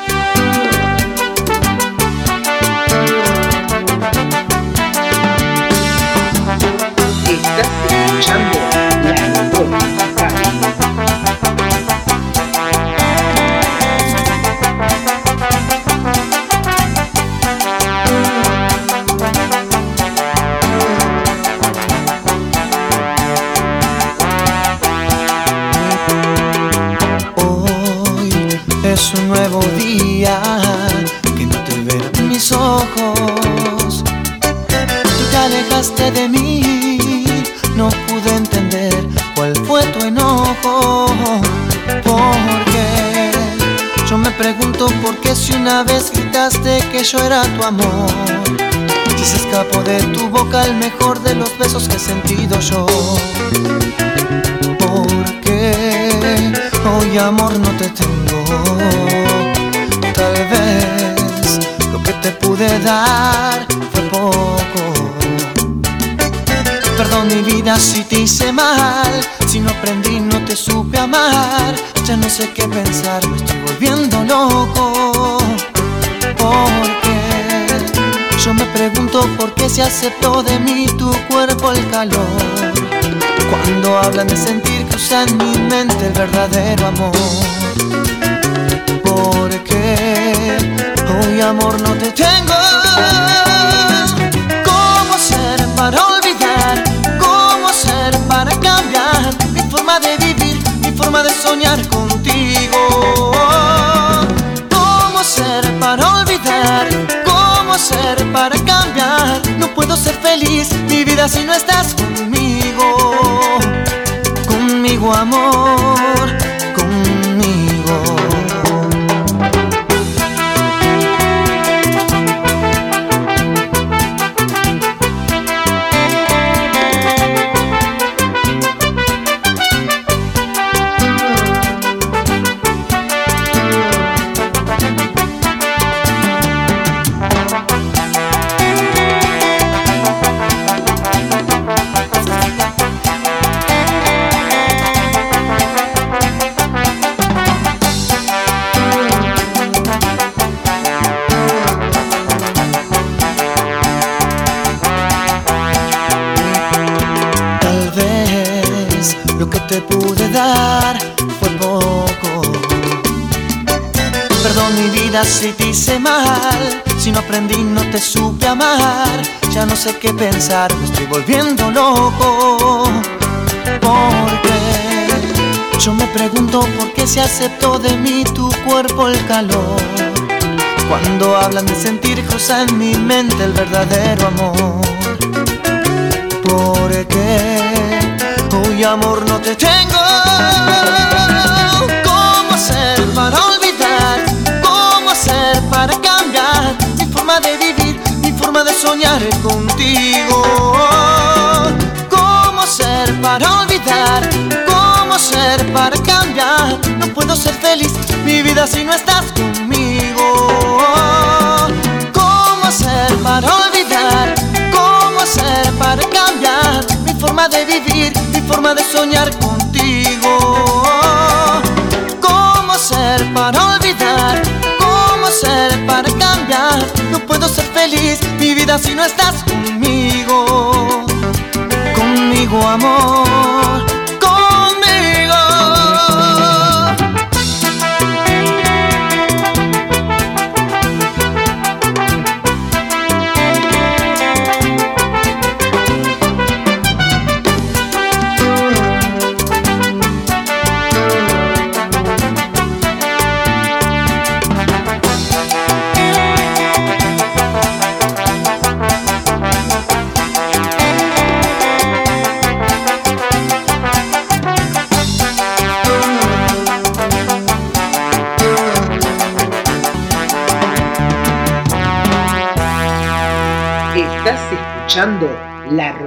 Speaker 31: Yo era tu amor. Si se escapó de tu boca el mejor de los besos que he sentido yo. Porque hoy amor no te tengo. Tal vez lo que te pude dar fue poco. Perdón mi vida si te hice mal, si no aprendí no te supe amar, ya no sé qué pensar, me estoy volviendo loco. Porque yo me pregunto por qué se aceptó de mí tu cuerpo el calor. Cuando hablan de sentir usa en mi mente el verdadero amor. Porque hoy amor no te tengo. ¿Cómo ser para cambiar? No puedo ser feliz, mi vida si no estás conmigo. Conmigo, amor, si no aprendí no te supe amar, ya no sé qué pensar, me estoy volviendo loco. Porque yo me pregunto por qué se aceptó de mí tu cuerpo el calor. Cuando hablan de sentir cruza en mi mente el verdadero amor. Porque hoy amor no te tengo. Vida si no estás conmigo. ¿Cómo hacer para olvidar? ¿Cómo hacer para cambiar mi forma de vivir, mi forma de soñar contigo? ¿Cómo hacer para olvidar? ¿Cómo hacer para cambiar? No puedo ser feliz, mi vida si no estás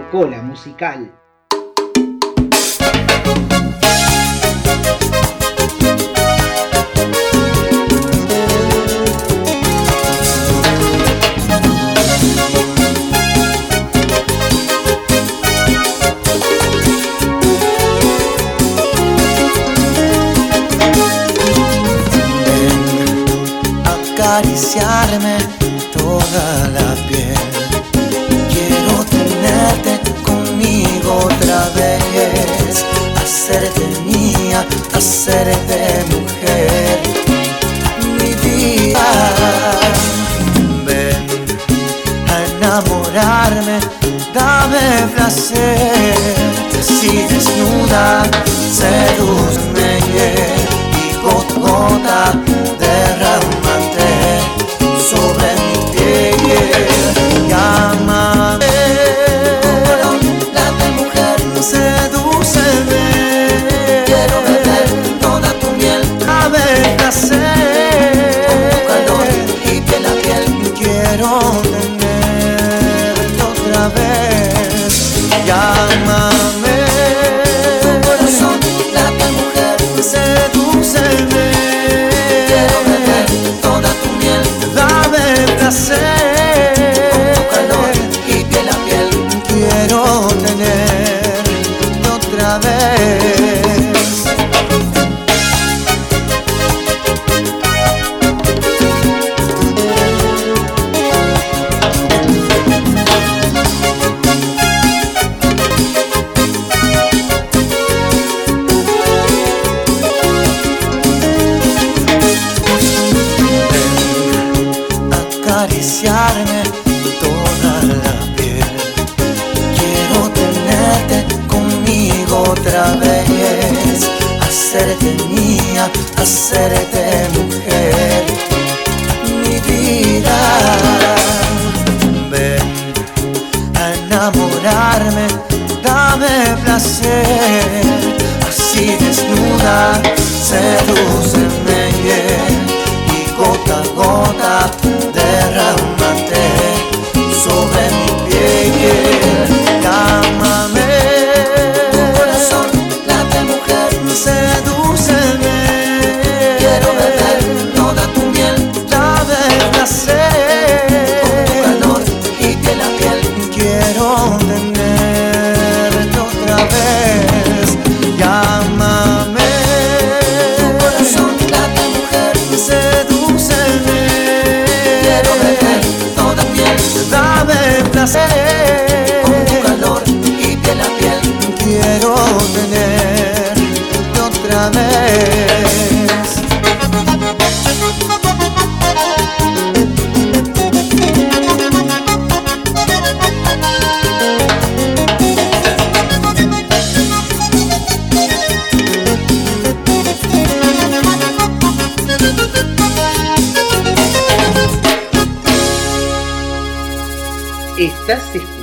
Speaker 3: La Rocola Musical.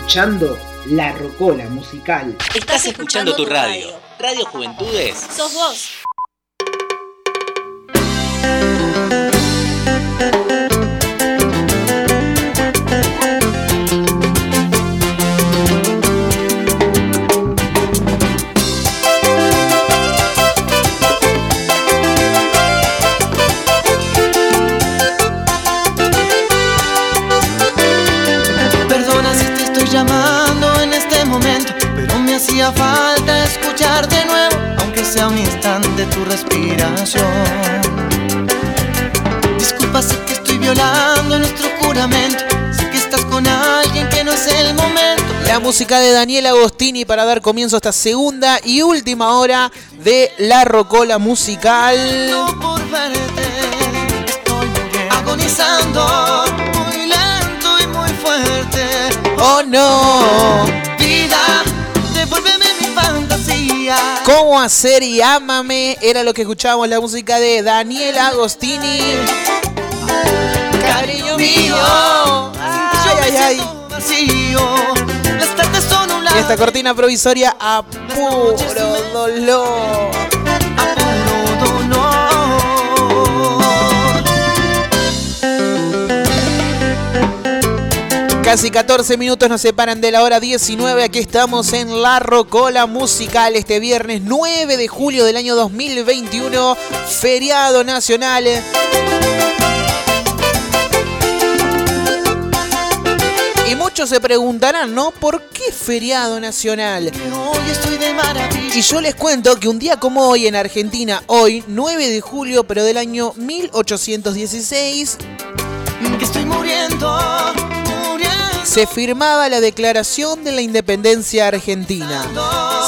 Speaker 3: Escuchando La Rocola Musical.
Speaker 1: Estás escuchando tu radio. Radio Juventudes.
Speaker 14: Sos vos.
Speaker 2: Música de Daniel Agostini para dar comienzo a esta segunda y última hora de La Rocola Musical.
Speaker 31: por verte estoy muriendo, agonizando muy lento y muy fuerte.
Speaker 2: ¡Oh no!
Speaker 31: Vida, devuélveme mi fantasía.
Speaker 2: ¿Cómo hacer y ámame? Era lo que escuchábamos la música de Daniel Agostini. Cariño mío. Ay, ay, ay.
Speaker 31: Vacío.
Speaker 2: Esta cortina provisoria a puro dolor. Casi 14 minutos nos separan de la hora 19. Aquí estamos en La Rocola Musical este viernes 9 de julio del año 2021, feriado nacional. Muchos se preguntarán, ¿no? ¿Por qué feriado nacional?
Speaker 31: Hoy estoy de.
Speaker 2: Y yo les cuento que un día como hoy en Argentina, hoy, 9 de julio, pero del año 1816,
Speaker 31: Que estoy muriendo, muriendo.
Speaker 2: se firmaba la Declaración de la Independencia Argentina.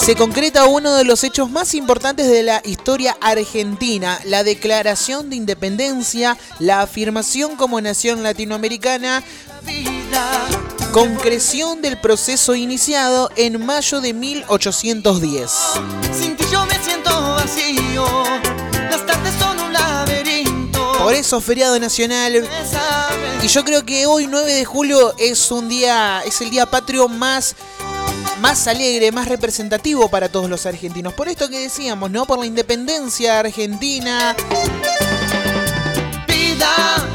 Speaker 2: Se concreta uno de los hechos más importantes de la historia argentina, la Declaración de Independencia, la afirmación como nación latinoamericana, concreción del proceso iniciado en mayo de 1810.
Speaker 31: Sin ti yo me siento vacío. Las tardes son un laberinto.
Speaker 2: Por eso feriado nacional. Y yo creo que hoy 9 de julio es un día, es el día patrio más más alegre, más representativo para todos los argentinos. Por esto que decíamos, ¿no? Por la independencia argentina,
Speaker 31: Vida,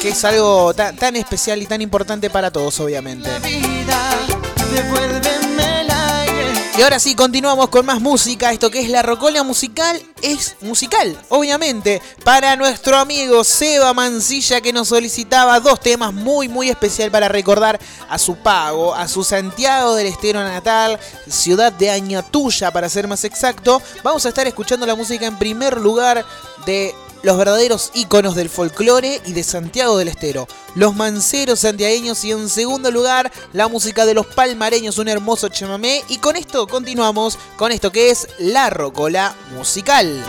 Speaker 2: que es algo ta- tan, especial y tan importante para todos, obviamente. Y ahora sí, continuamos con más música. Esto que es la rocola musical es musical, obviamente. Para nuestro amigo Seba Mancilla que nos solicitaba dos temas muy, muy especial para recordar a su pago, a su Santiago del Estero natal, ciudad de Añatuya para ser más exacto. Vamos a estar escuchando la música en primer lugar de los verdaderos íconos del folclore y de Santiago del Estero, los manceros santiagueños y en segundo lugar la música de los palmareños, un hermoso chamamé y con esto continuamos con esto que es la rocola musical.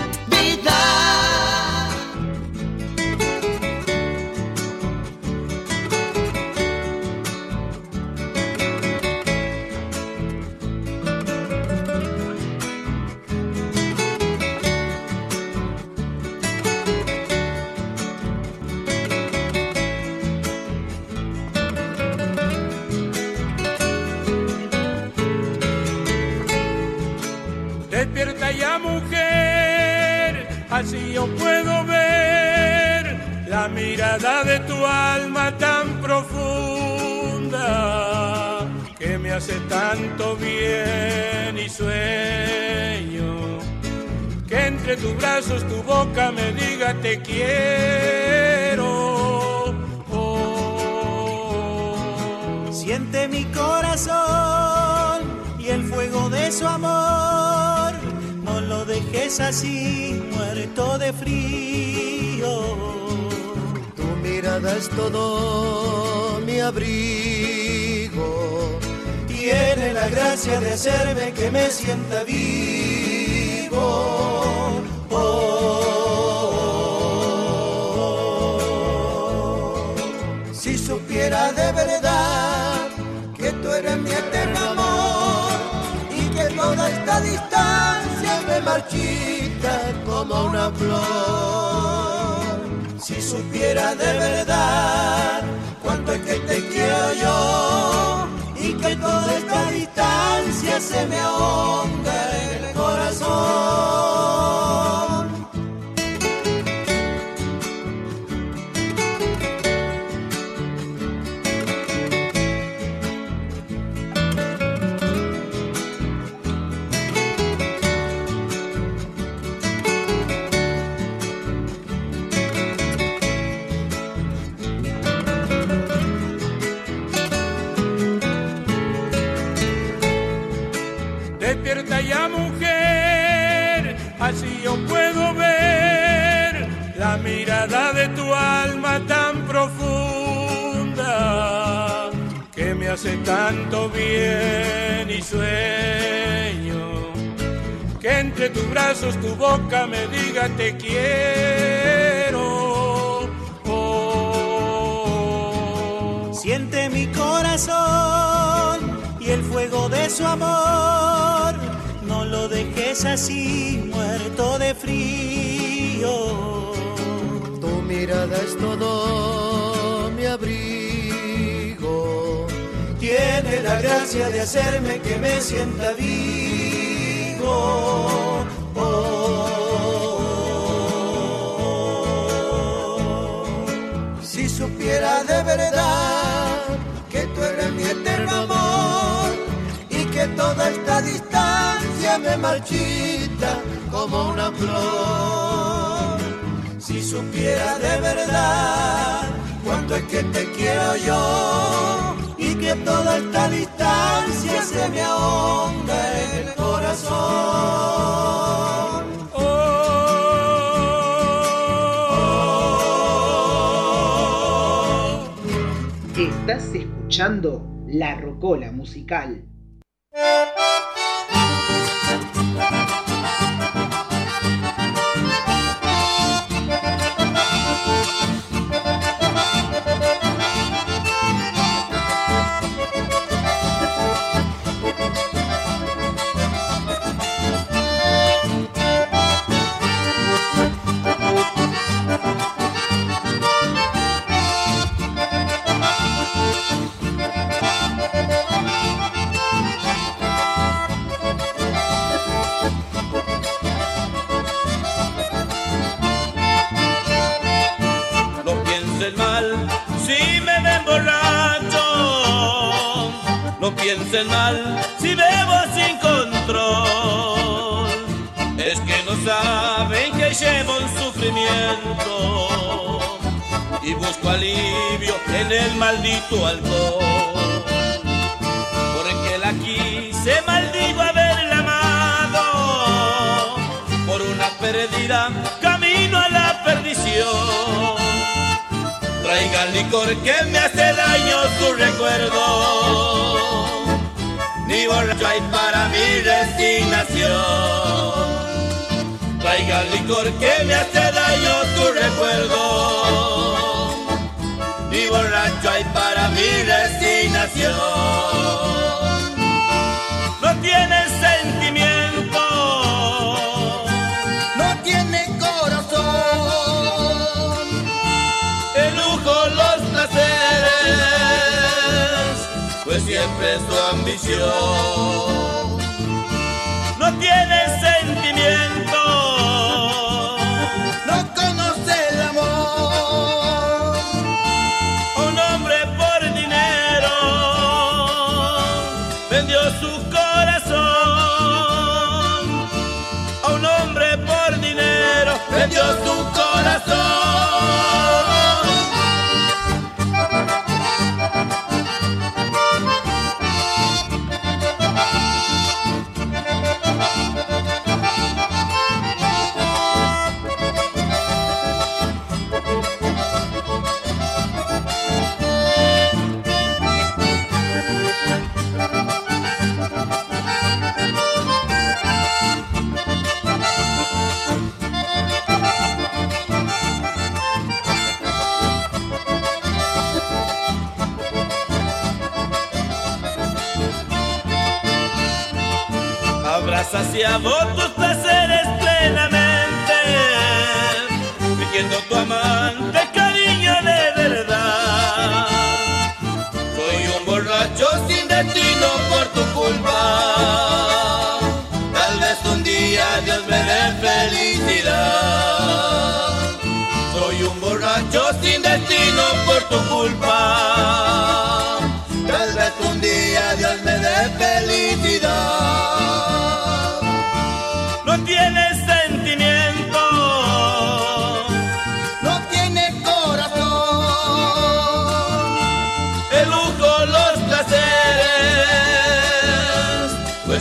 Speaker 32: Mirada de tu alma tan profunda que me hace tanto bien y sueño que entre tus brazos tu boca me diga te quiero. Oh.
Speaker 33: Siente mi corazón y el fuego de su amor. No lo dejes así, muerto de frío.
Speaker 12: Mirada es todo mi abrigo.
Speaker 33: Tiene la gracia de hacerme que me sienta vivo. Si supiera de verdad que tú eres mi eterno amor y que toda esta distancia me marchita como una flor. Supiera de verdad cuánto es que te quiero yo y que toda esta distancia se me ahonda
Speaker 32: tanto bien y sueño que entre tus brazos tu boca me diga te quiero. Oh.
Speaker 33: Siente mi corazón y el fuego de su amor. No lo dejes así, muerto de frío.
Speaker 12: Tu mirada es todo
Speaker 33: Tiene la gracia de hacerme que me sienta vivo. Oh. Si supiera de verdad que tú eres mi eterno amor y que toda esta distancia me marchita como una flor. Si supiera de verdad cuánto es que te quiero yo que toda esta distancia se me ahonda en el corazón.
Speaker 5: Estás escuchando La Rocola Musical.
Speaker 32: Que me hace daño su recuerdo. Ni borracho hay para mi resignación. Traigan licor que me hace daño tu recuerdo. Ni borracho hay para mi resignación. No tiene siempre es su ambición. No tiene
Speaker 5: tiene sentimiento.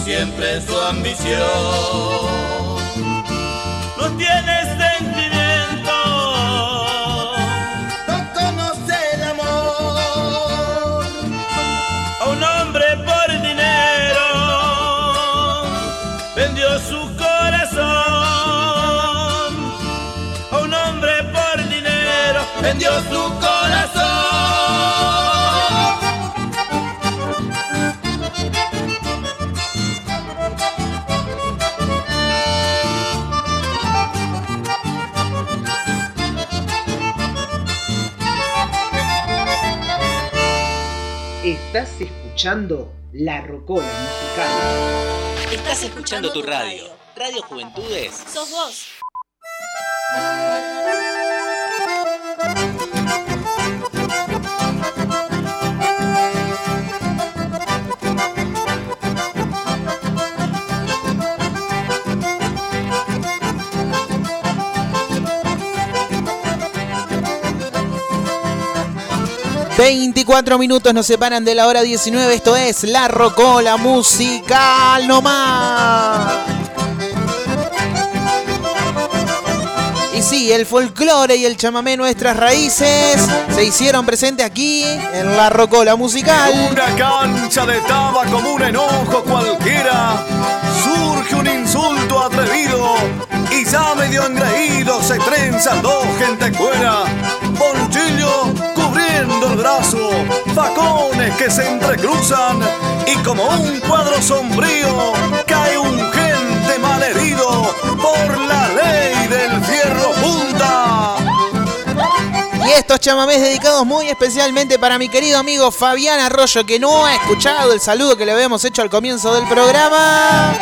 Speaker 5: Siempre su ambición. No tienes sentimiento.
Speaker 12: No conoce el amor.
Speaker 5: A un hombre por dinero vendió su corazón. A un hombre por dinero vendió su corazón.
Speaker 3: Escuchando La Rocola Musical.
Speaker 1: Estás escuchando tu radio. Radio Juventudes.
Speaker 14: Sos vos.
Speaker 2: 24 minutos nos separan de la hora 19. Esto es La Rocola Musical nomás. Y sí, el folclore y el chamamé, nuestras raíces, se hicieron presentes aquí en la Rocola Musical.
Speaker 34: Una cancha de taba como un enojo cualquiera. Surge un insulto atrevido y ya medio engreído se trenzan dos gente cuera. Ponchillo el facones que se entrecruzan y como un cuadro sombrío cae un gente malherido por la ley del fierro punta.
Speaker 2: Y estos chamamés dedicados muy especialmente para mi querido amigo Fabián Arroyo, que no ha escuchado el saludo que le habíamos hecho al comienzo del programa.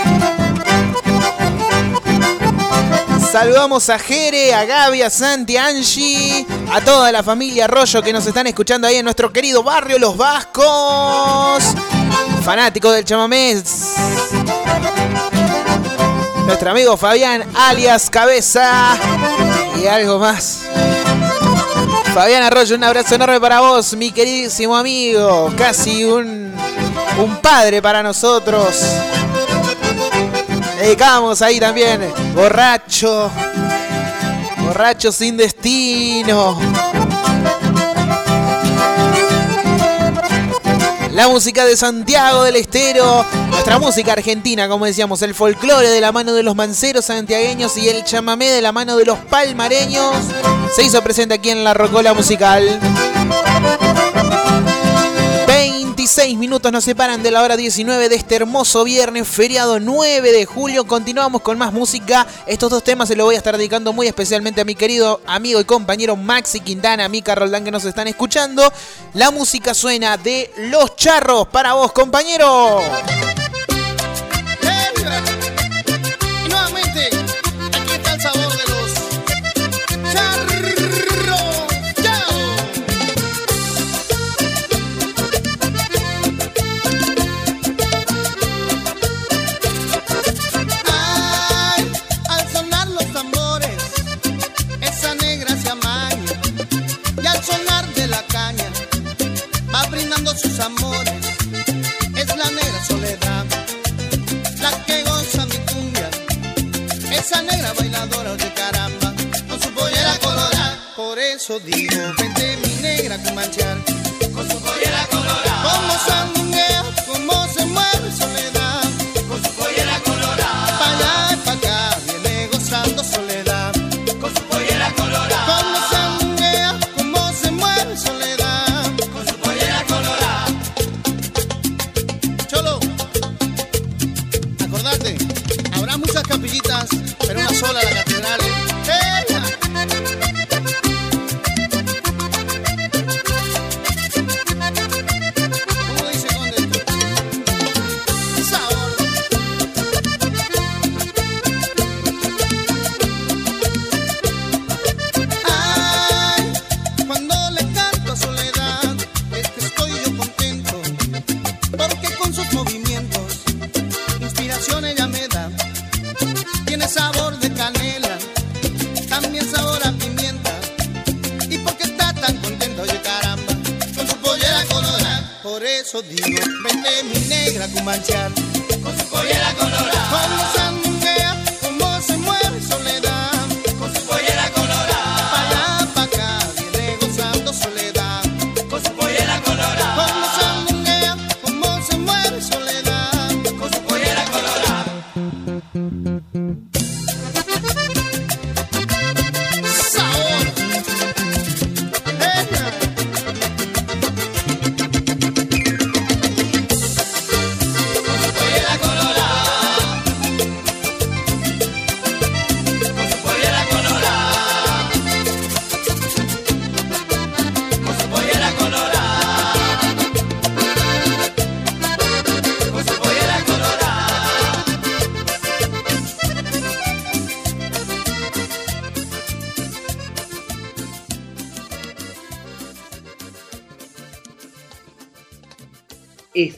Speaker 2: Saludamos a Jere, a Gaby, a Santi, a Angie, a toda la familia Arroyo que nos están escuchando ahí en nuestro querido barrio Los Vascos. Fanático del chamamés. Nuestro amigo Fabián, alias Cabeza. Y algo más. Fabián Arroyo, un abrazo enorme para vos, mi queridísimo amigo. Casi un, un padre para nosotros. Dedicamos ahí también, borracho. Borracho sin destino. La música de Santiago del Estero, nuestra música argentina, como decíamos, el folclore de la mano de los manceros santiagueños y el chamamé de la mano de los palmareños, se hizo presente aquí en la Rocola Musical. 26 minutos nos separan de la hora 19 de este hermoso viernes, feriado 9 de julio. Continuamos con más música. Estos dos temas se los voy a estar dedicando muy especialmente a mi querido amigo y compañero Maxi Quintana, Mica Roldán que nos están escuchando. La música suena de Los Charros para vos, compañero.
Speaker 12: Digo, vente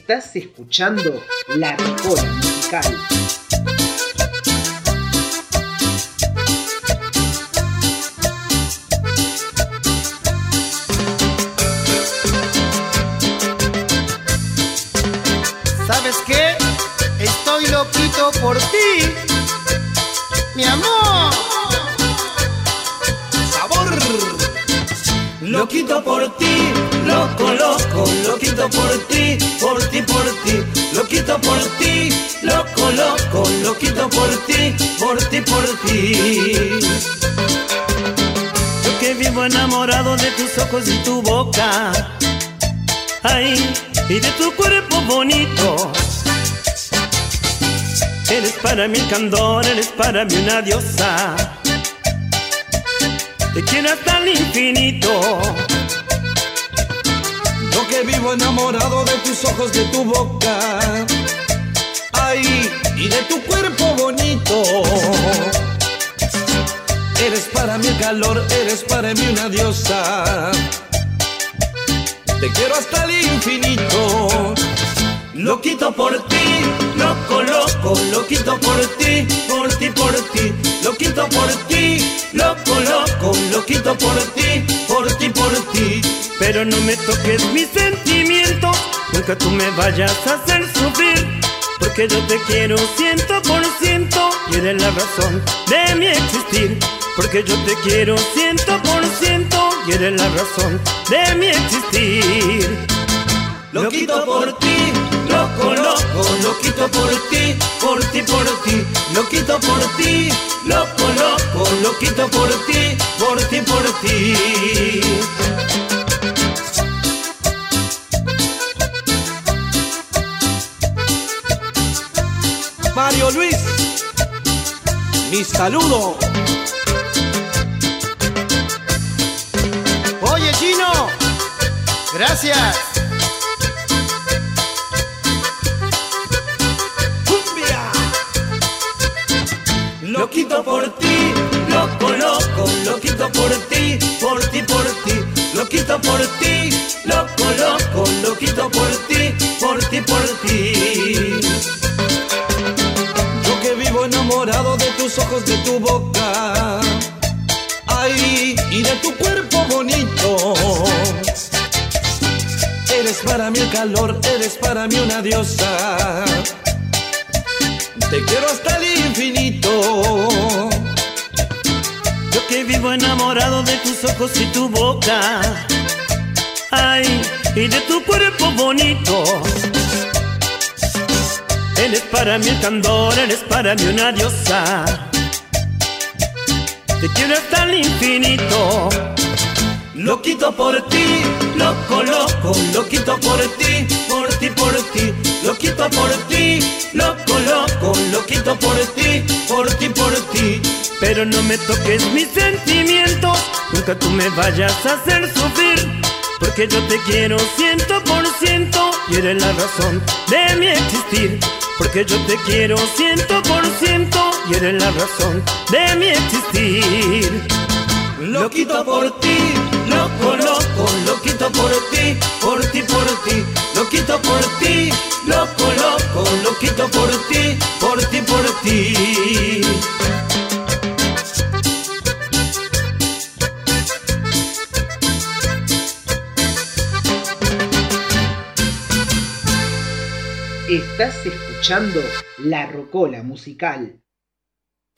Speaker 3: Estás escuchando La Rocola Musical.
Speaker 12: ¿Sabes qué? Estoy loquito por ti, mi amor. Sabor.
Speaker 5: Loquito por ti, loco, loco, loquito por ti, loquito por ti, loco, loco, loquito por ti, por ti, por ti. Yo que vivo enamorado de tus ojos y tu boca, ay, y de tu cuerpo bonito. Eres para mí candor, eres para mí una diosa. Te quiero hasta el infinito. Enamorado de tus ojos, de tu boca. Ay, y de tu cuerpo bonito. Eres para mí el calor, eres para mí una diosa. Te quiero hasta el infinito. Loquito por ti, loco, loco, loquito por ti, por ti, por ti, loquito por ti, loco, loco, loquito por ti, por ti, por ti. Pero no me toques mis sentimientos, nunca tú me vayas a hacer sufrir, porque yo te quiero ciento por ciento y eres la razón de mi existir. Porque yo te quiero ciento por ciento y eres la razón de mi existir. Loquito por ti, loco, loco, loquito por ti, por ti, por ti, loquito por ti, loco, loco, loquito por ti, por ti, por ti.
Speaker 35: Mario Luis, mi saludo.
Speaker 12: Oye, chino, gracias.
Speaker 5: Loquito por ti, loco, loco, loquito por ti, por ti, por ti, loquito por ti, loco, loco, loquito por ti, ojos, de tu boca, ay, y de tu cuerpo bonito. Eres para mí el calor, eres para mí una diosa. Te quiero hasta el infinito. porque vivo enamorado de tus ojos y tu boca. Ay, y de tu cuerpo bonito. Eres para mí el candor, eres para mí una diosa. Te quiero hasta el infinito. Loquito por ti, loco, loco, loquito por ti, por ti, por ti, loquito por ti, loco, loco, loquito por ti, por ti, por ti. Pero no me toques mis sentimientos, nunca tú me vayas a hacer sufrir, porque yo te quiero ciento por ciento y eres la razón de mi existir. Porque yo te quiero ciento por ciento y eres la razón de mi existir. Loquito por ti, loco, loco, loquito por ti, por ti, por ti, loquito por ti, loco, loco, loquito por ti, por ti, por ti.
Speaker 9: Estás escuchando La Rocola Musical.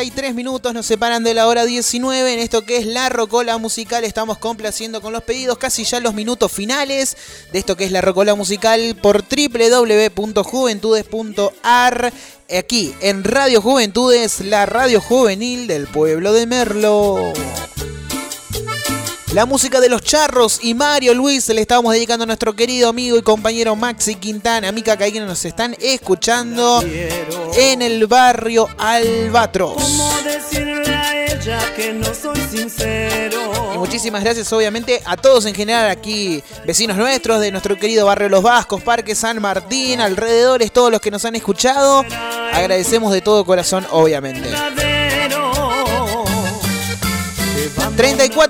Speaker 2: 33 minutos nos separan de la hora 19 en esto que es la rocola musical. Estamos complaciendo con los pedidos, casi ya los minutos finales de esto que es la rocola musical por www.juventudes.ar. Aquí en Radio Juventudes, la radio juvenil del pueblo de Merlo. La música de los charros y Mario Luis se le estábamos dedicando a nuestro querido amigo y compañero Maxi Quintana, Mica que nos están escuchando en el barrio Albatros.
Speaker 5: ¿Cómo decirle a ella que no soy sincero?
Speaker 2: Y muchísimas gracias obviamente a todos en general aquí, vecinos nuestros de nuestro querido barrio Los Vascos, Parque San Martín, alrededores, todos los que nos han escuchado. Agradecemos de todo corazón obviamente.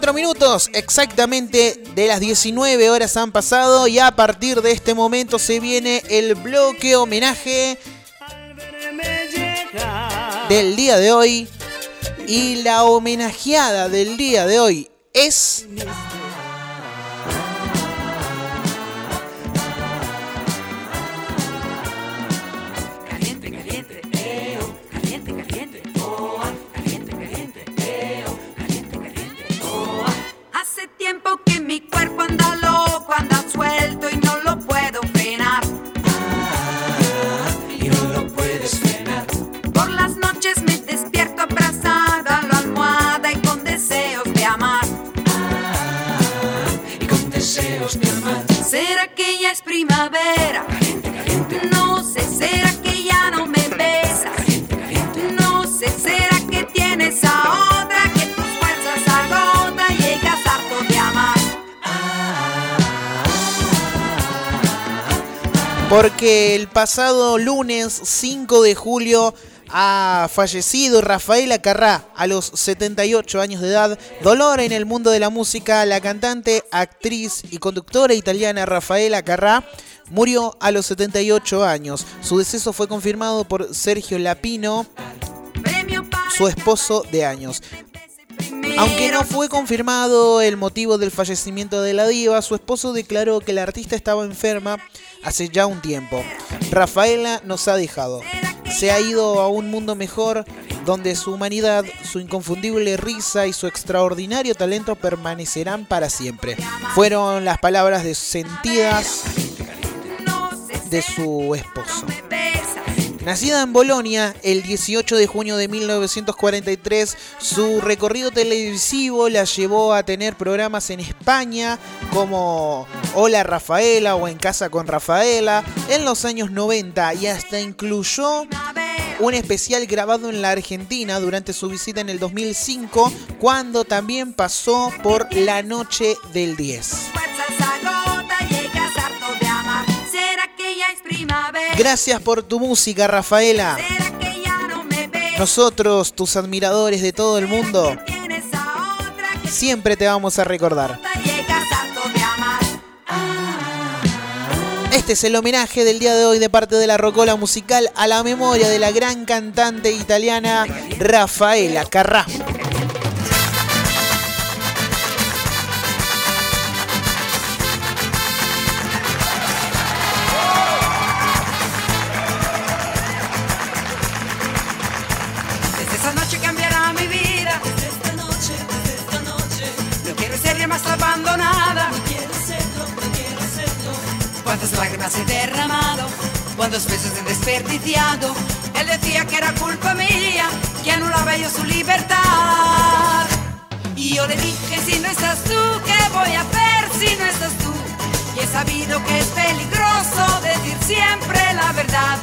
Speaker 2: 34 minutos exactamente de las 19 horas han pasado y a partir de este momento se viene el bloque homenaje del día de hoy. Y la homenajeada del día de hoy es
Speaker 36: es primavera? No sé, ¿será que ya no me besas? No sé, ¿será que tienes a otra que tus fuerzas agota y llegas harto de amar?
Speaker 2: porque el pasado lunes 5 de julio ha fallecido Rafaela Carrá a los 78 años de edad. Dolor en el mundo de la música, la cantante, actriz y conductora italiana Rafaela Carrá murió a los 78 años. Su deceso fue confirmado por Sergio Lapino, su esposo de años. Aunque no fue confirmado el motivo del fallecimiento de la diva, su esposo declaró que la artista estaba enferma hace ya un tiempo. Rafaela nos ha dejado. Se ha ido a un mundo mejor donde su humanidad, su inconfundible risa y su extraordinario talento permanecerán para siempre. Fueron las palabras de sentidas de su esposo. Nacida en Bolonia el 18 de junio de 1943, su recorrido televisivo la llevó a tener programas en España como Hola Rafaela o En Casa con Rafaela en los años 90 y hasta incluyó un especial grabado en la Argentina durante su visita en el 2005 cuando también pasó por la noche del 10. Gracias por tu música, Rafaela. Nosotros, tus admiradores de todo el mundo, siempre te vamos a recordar.
Speaker 36: amar.
Speaker 2: Este es el homenaje del día de hoy de parte de la Rocola Musical a la memoria de la gran cantante italiana Rafaela Carrà.
Speaker 36: Cuántas lágrimas he derramado. Cuántos besos he desperdiciado. Él decía que era culpa mía. Que anulaba yo su libertad. Y yo le dije, si no estás tú, ¿qué voy a hacer si no estás tú? Y he sabido que es peligroso decir siempre la verdad.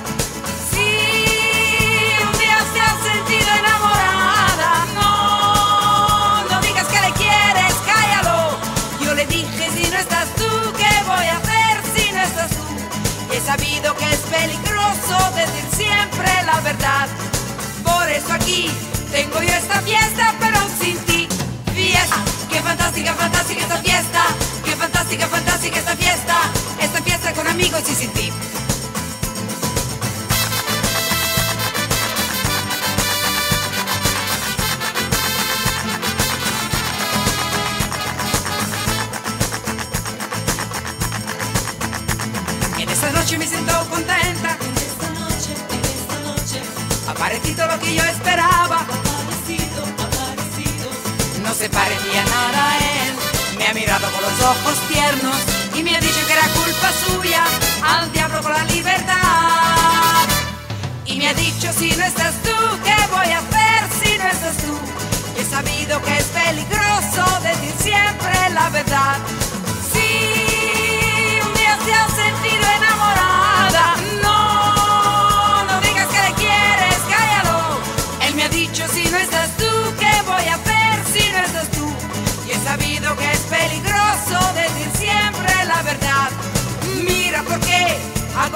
Speaker 36: Fantástica, fantástica esta fiesta. Qué fantástica, fantástica esta fiesta. Esta fiesta con amigos y sin ti. En esta noche me siento contenta. En esta noche, en esta noche. Lo que yo esperaba. Se parecía nada a él. Me ha mirado con los ojos tiernos y me ha dicho que era culpa suya. Al diablo con la libertad. Y me ha dicho si no estás tú, ¿qué voy a hacer si no estás tú? He sabido que es peligroso decir siempre la verdad. Si te has sentido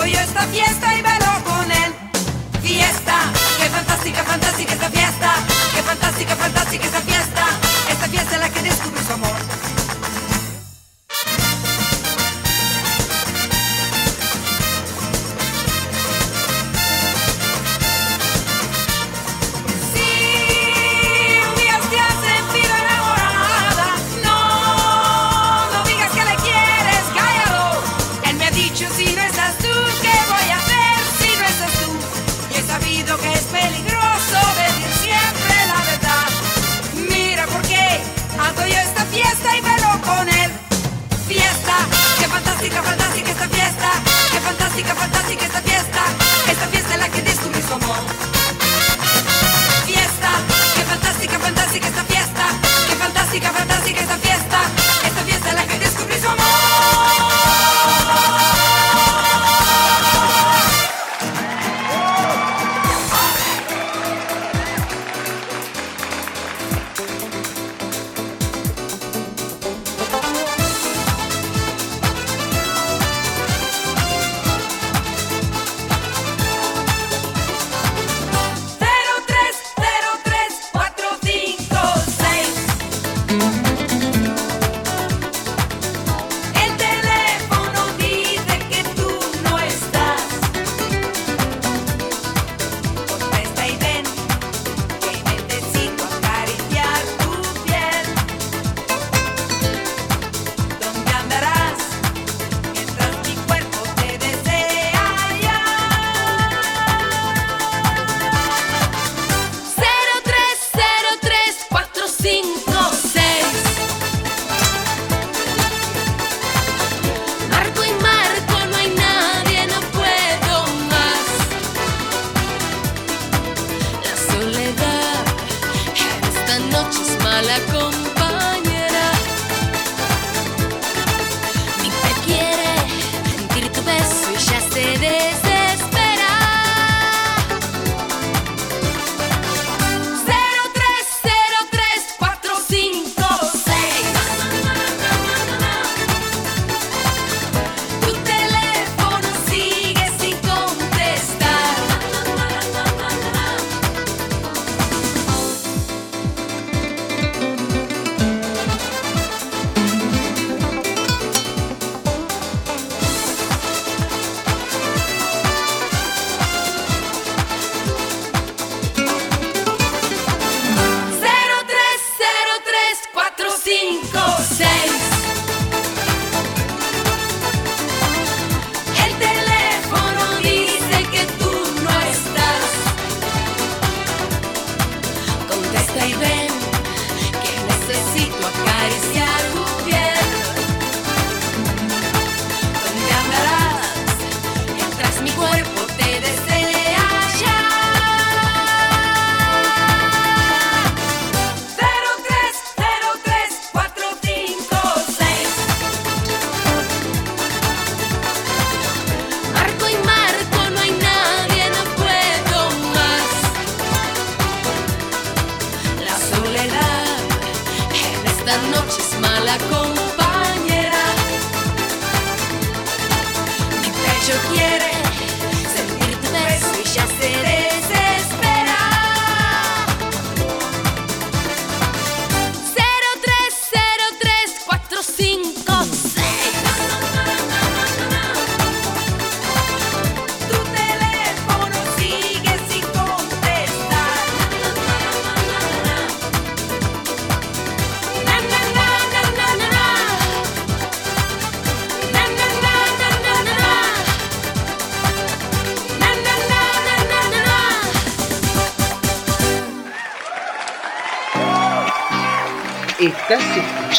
Speaker 36: hago yo esta fiesta y velo con él. Fiesta, qué fantástica, fantástica esta fiesta. Qué fantástica, fantástica esta fiesta.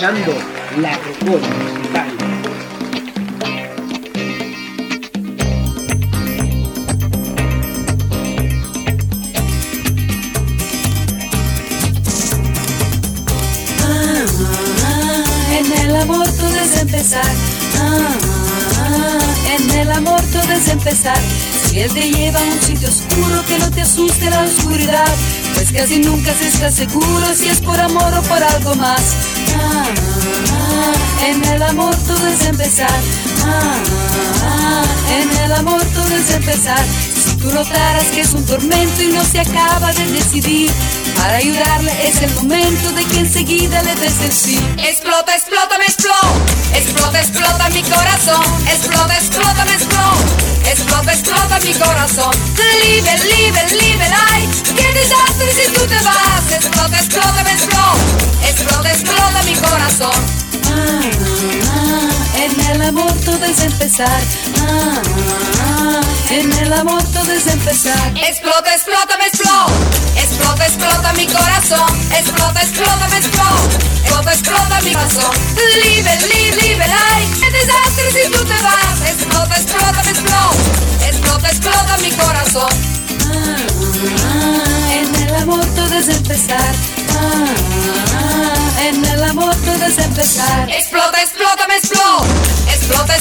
Speaker 3: Escuchando La Rocola Musical.
Speaker 36: En el amor todo es empezar. En el amor todo es empezar. Si él te lleva un sitio oscuro que no te asuste la oscuridad, pues casi nunca se está seguro si es por amor o por algo más. Ah, ah, en el amor todo es empezar. Ah, en el amor todo es empezar. Si tú notaras que es un tormento y no se acaba de decidir, para ayudarle es el momento de que enseguida le des el sí. Explota, explota, me explota. Explota, explota mi corazón. Explota, explota, me explota. Explota, explota mi corazón. Libre, libre, libre, ay. Qué desastre si tú te vas. Explota, explota, explota. Explota, explota mi corazón. En el amor todo es empezar. Ah, ah, en el amor todo es empezar. Explota, explota, me explota. Explota, explota mi corazón. Explota, explota, me explota. Explota, explota mi corazón. Libre, libre, libre, ay. Qué desastre si tú te vas. Explota, explota, me explota. Explota, explota mi corazón. Ah, en el amor todo es empezar. Ah, en el amor todo es empezar. Explota, explota.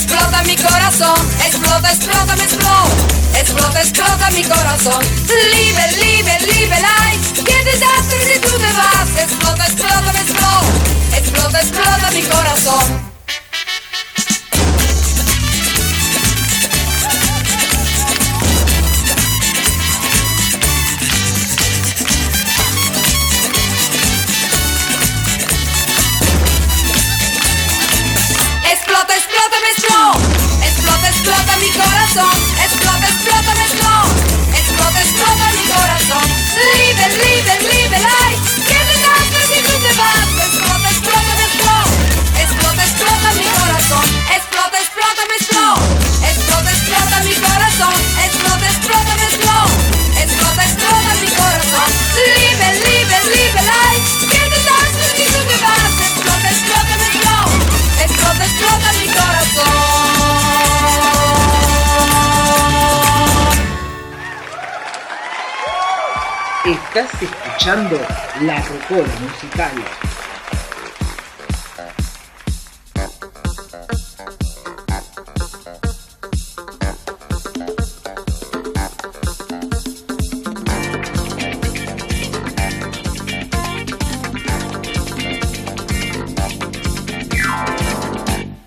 Speaker 36: Explota, mi corazón. Explota, explota, me explota. Explota, explota mi corazón. Libre, libre, libre, ay. Qué desastre si tú te vas. Explota, explota, me explota. Explota, explota mi corazón. Explota mi corazón.
Speaker 3: Estás escuchando La Rocola Musical.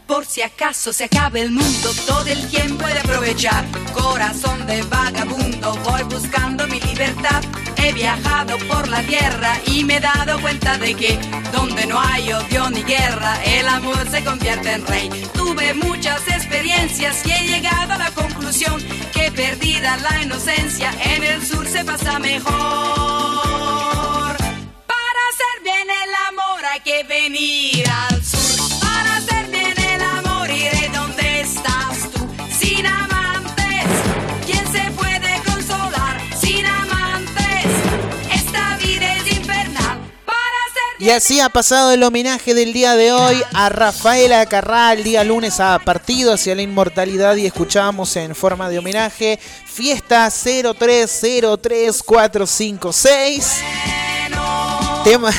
Speaker 36: Por si acaso se acabe el mundo, todo el tiempo he de aprovechar. Corazón de vagabundo, voy buscando mi libertad. He viajado por la tierra y me he dado cuenta de que donde no hay odio ni guerra, el amor se convierte en rey. Tuve muchas experiencias y he llegado a la conclusión que perdida la inocencia, en el sur se pasa mejor. Para hacer bien el amor hay que venir al
Speaker 2: Y así ha pasado el homenaje del día de hoy a Rafaela Carrá. El día lunes ha partido hacia la inmortalidad y escuchamos en forma de homenaje Fiesta 0303456. Tema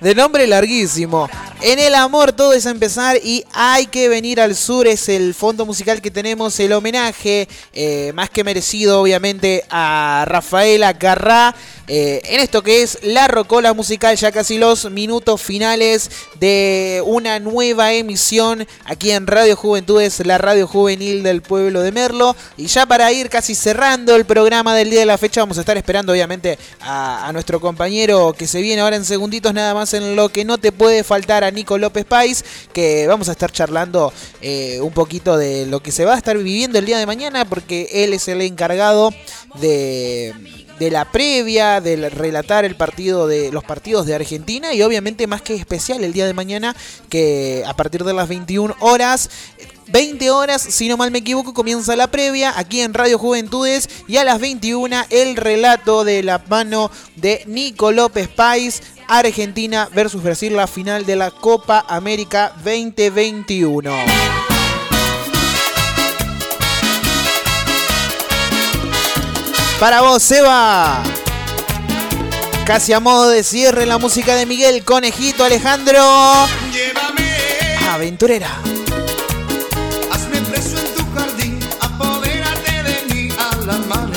Speaker 2: de nombre larguísimo. En el amor todo es empezar y hay que venir al sur. Es el fondo musical que tenemos, el homenaje eh, más que merecido obviamente a Rafaela Carrá. Eh, en esto que es la rocola musical, ya casi los minutos finales de una nueva emisión aquí en Radio Juventudes, la radio juvenil del pueblo de Merlo. Y ya para ir casi cerrando el programa del día de la fecha, vamos a estar esperando obviamente a, a nuestro compañero que se viene ahora en segunditos, nada más en lo que no te puede faltar a Nico López Pais, que vamos a estar charlando eh, un poquito de lo que se va a estar viviendo el día de mañana, porque él es el encargado de de la previa, del relatar el partido de los partidos de Argentina y obviamente más que especial el día de mañana que a partir de las 21 horas 20 horas, si no mal me equivoco, comienza la previa aquí en Radio Juventudes y a las 21 el relato de la mano de Nico López Pais, Argentina versus Brasil, la final de la Copa América 2021. Para vos, Seba. Casi a modo de cierre la música de Miguel Conejito Alejandro.
Speaker 12: Llévame.
Speaker 2: Aventurera.
Speaker 12: Hazme preso en tu jardín, apodérate de mí amanecer. Llévame,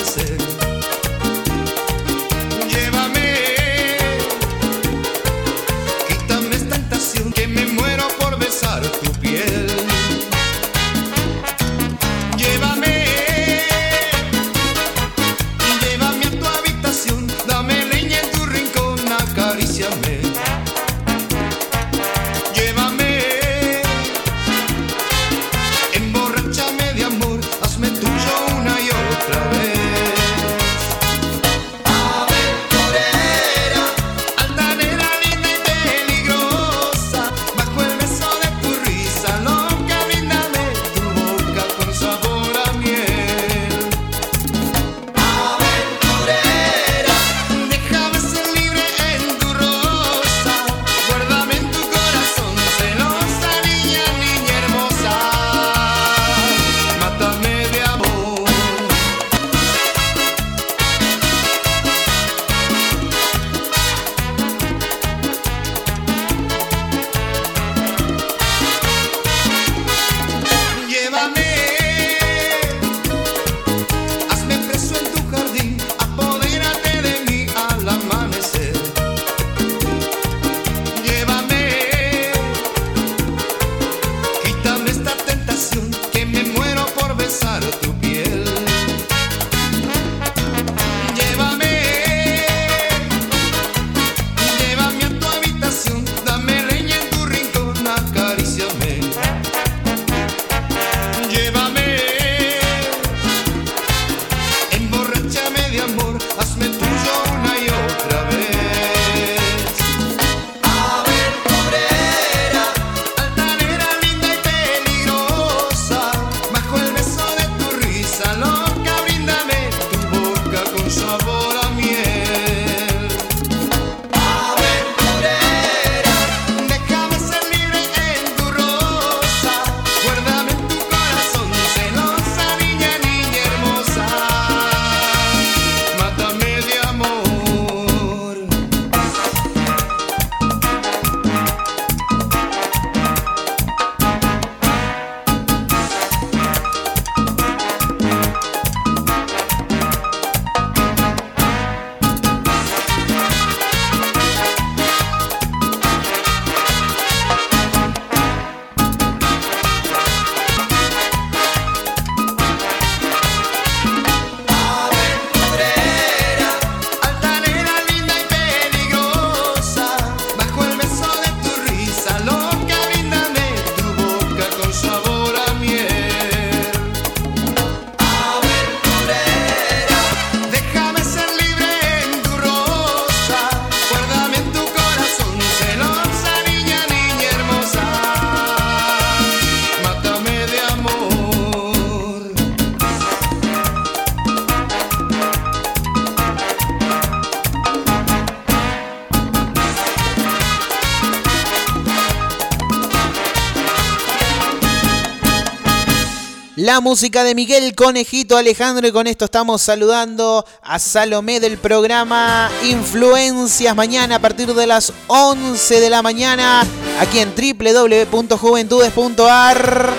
Speaker 2: La música de Miguel Conejito Alejandro y con esto estamos saludando a Salomé del programa Influencias mañana a partir de las 11 de la mañana
Speaker 12: aquí en www.juventudes.ar.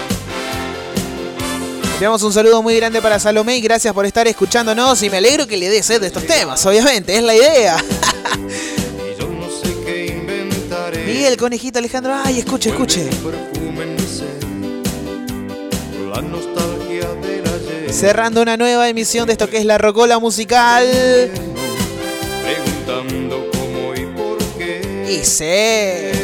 Speaker 12: Enviamos un saludo muy grande para Salomé y gracias por estar escuchándonos y me alegro que le dé sed de estos temas, obviamente, es la idea. Miguel, conejito Alejandro, ay, escuche, escuche. Cerrando una nueva emisión de esto que es la Rocola Musical.
Speaker 2: Preguntando cómo y por qué.
Speaker 12: Y sé.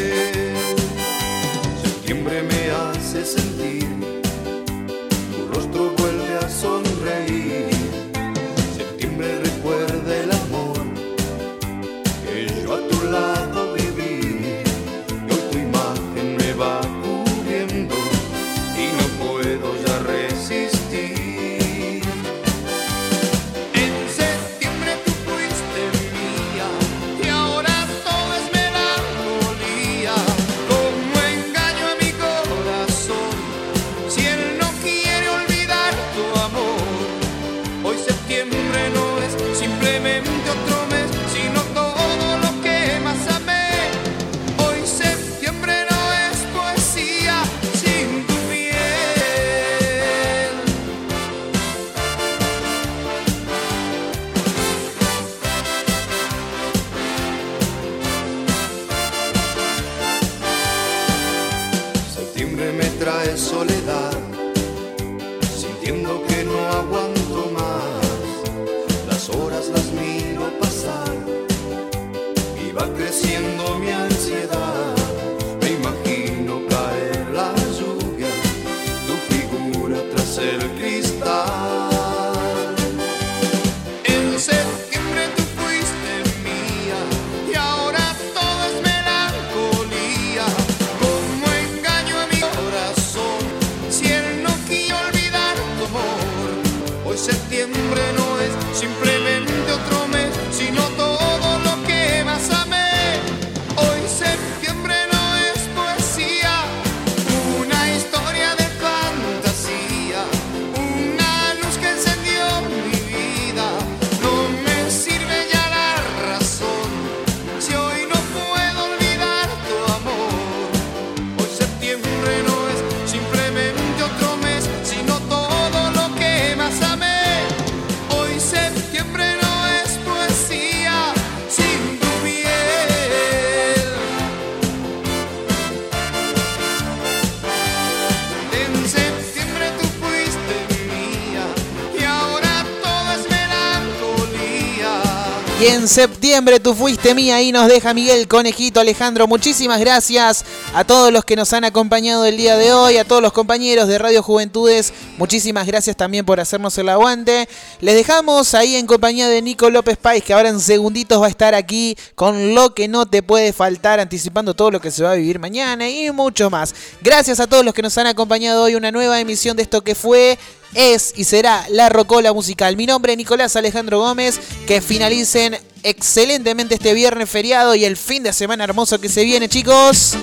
Speaker 2: Septiembre tú fuiste mía y
Speaker 12: nos deja Miguel Conejito Alejandro. Muchísimas gracias a todos los que nos han acompañado el día de hoy, a todos los compañeros de Radio Juventudes. Muchísimas gracias también por hacernos el aguante. Les dejamos ahí en compañía de Nico López Pais, que ahora en segunditos va a estar aquí con lo que no te puede faltar, anticipando todo lo que se va a vivir mañana y mucho más. Gracias a todos los que nos han acompañado hoy. Una nueva emisión de esto que fue es y será la Rocola Musical. Mi nombre es Nicolás Alejandro Gómez. Que finalicen excelentemente este viernes feriado y el fin de semana hermoso que se viene, chicos.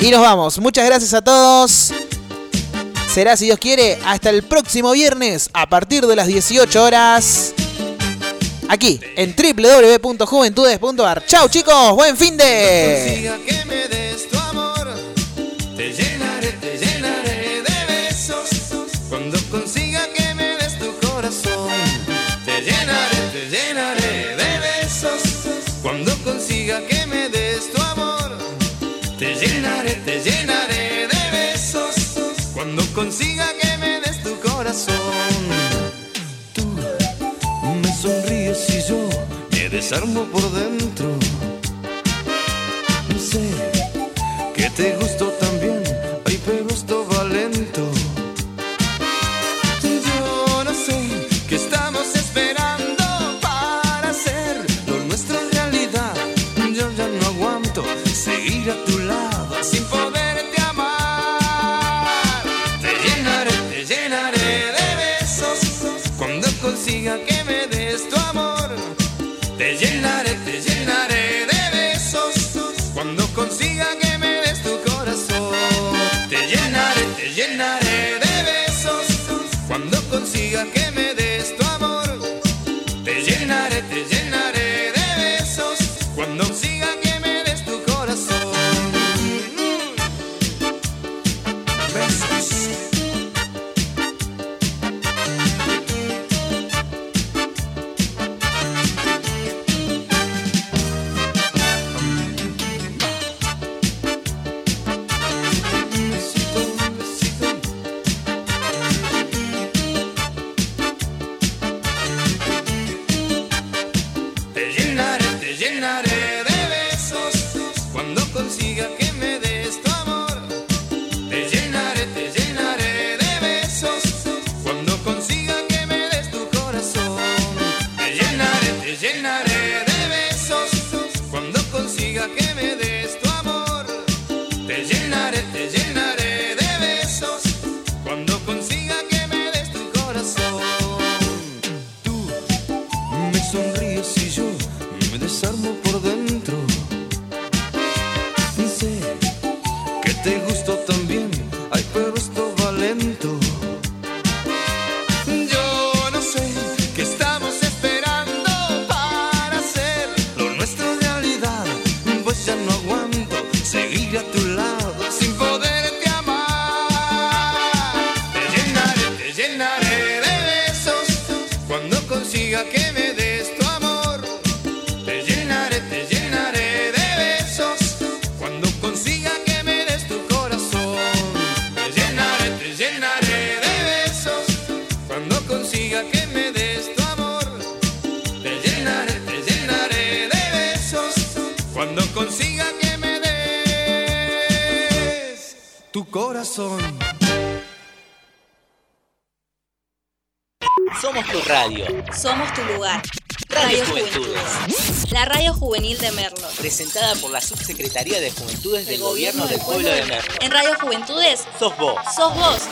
Speaker 12: Y nos vamos. Muchas gracias a todos. Será, si Dios quiere, hasta el próximo viernes a partir de las 18 horas. Aquí en www.juventudes.ar. Chau chicos, buen fin de...
Speaker 2: consiga que me des tu corazón, tú me sonríes y yo me desarmo por dentro. Sé que te gustó también, Secretaría de
Speaker 1: Juventudes del Gobierno del Pueblo de México.
Speaker 14: En Radio Juventudes.
Speaker 1: Sos vos.
Speaker 14: Sos vos.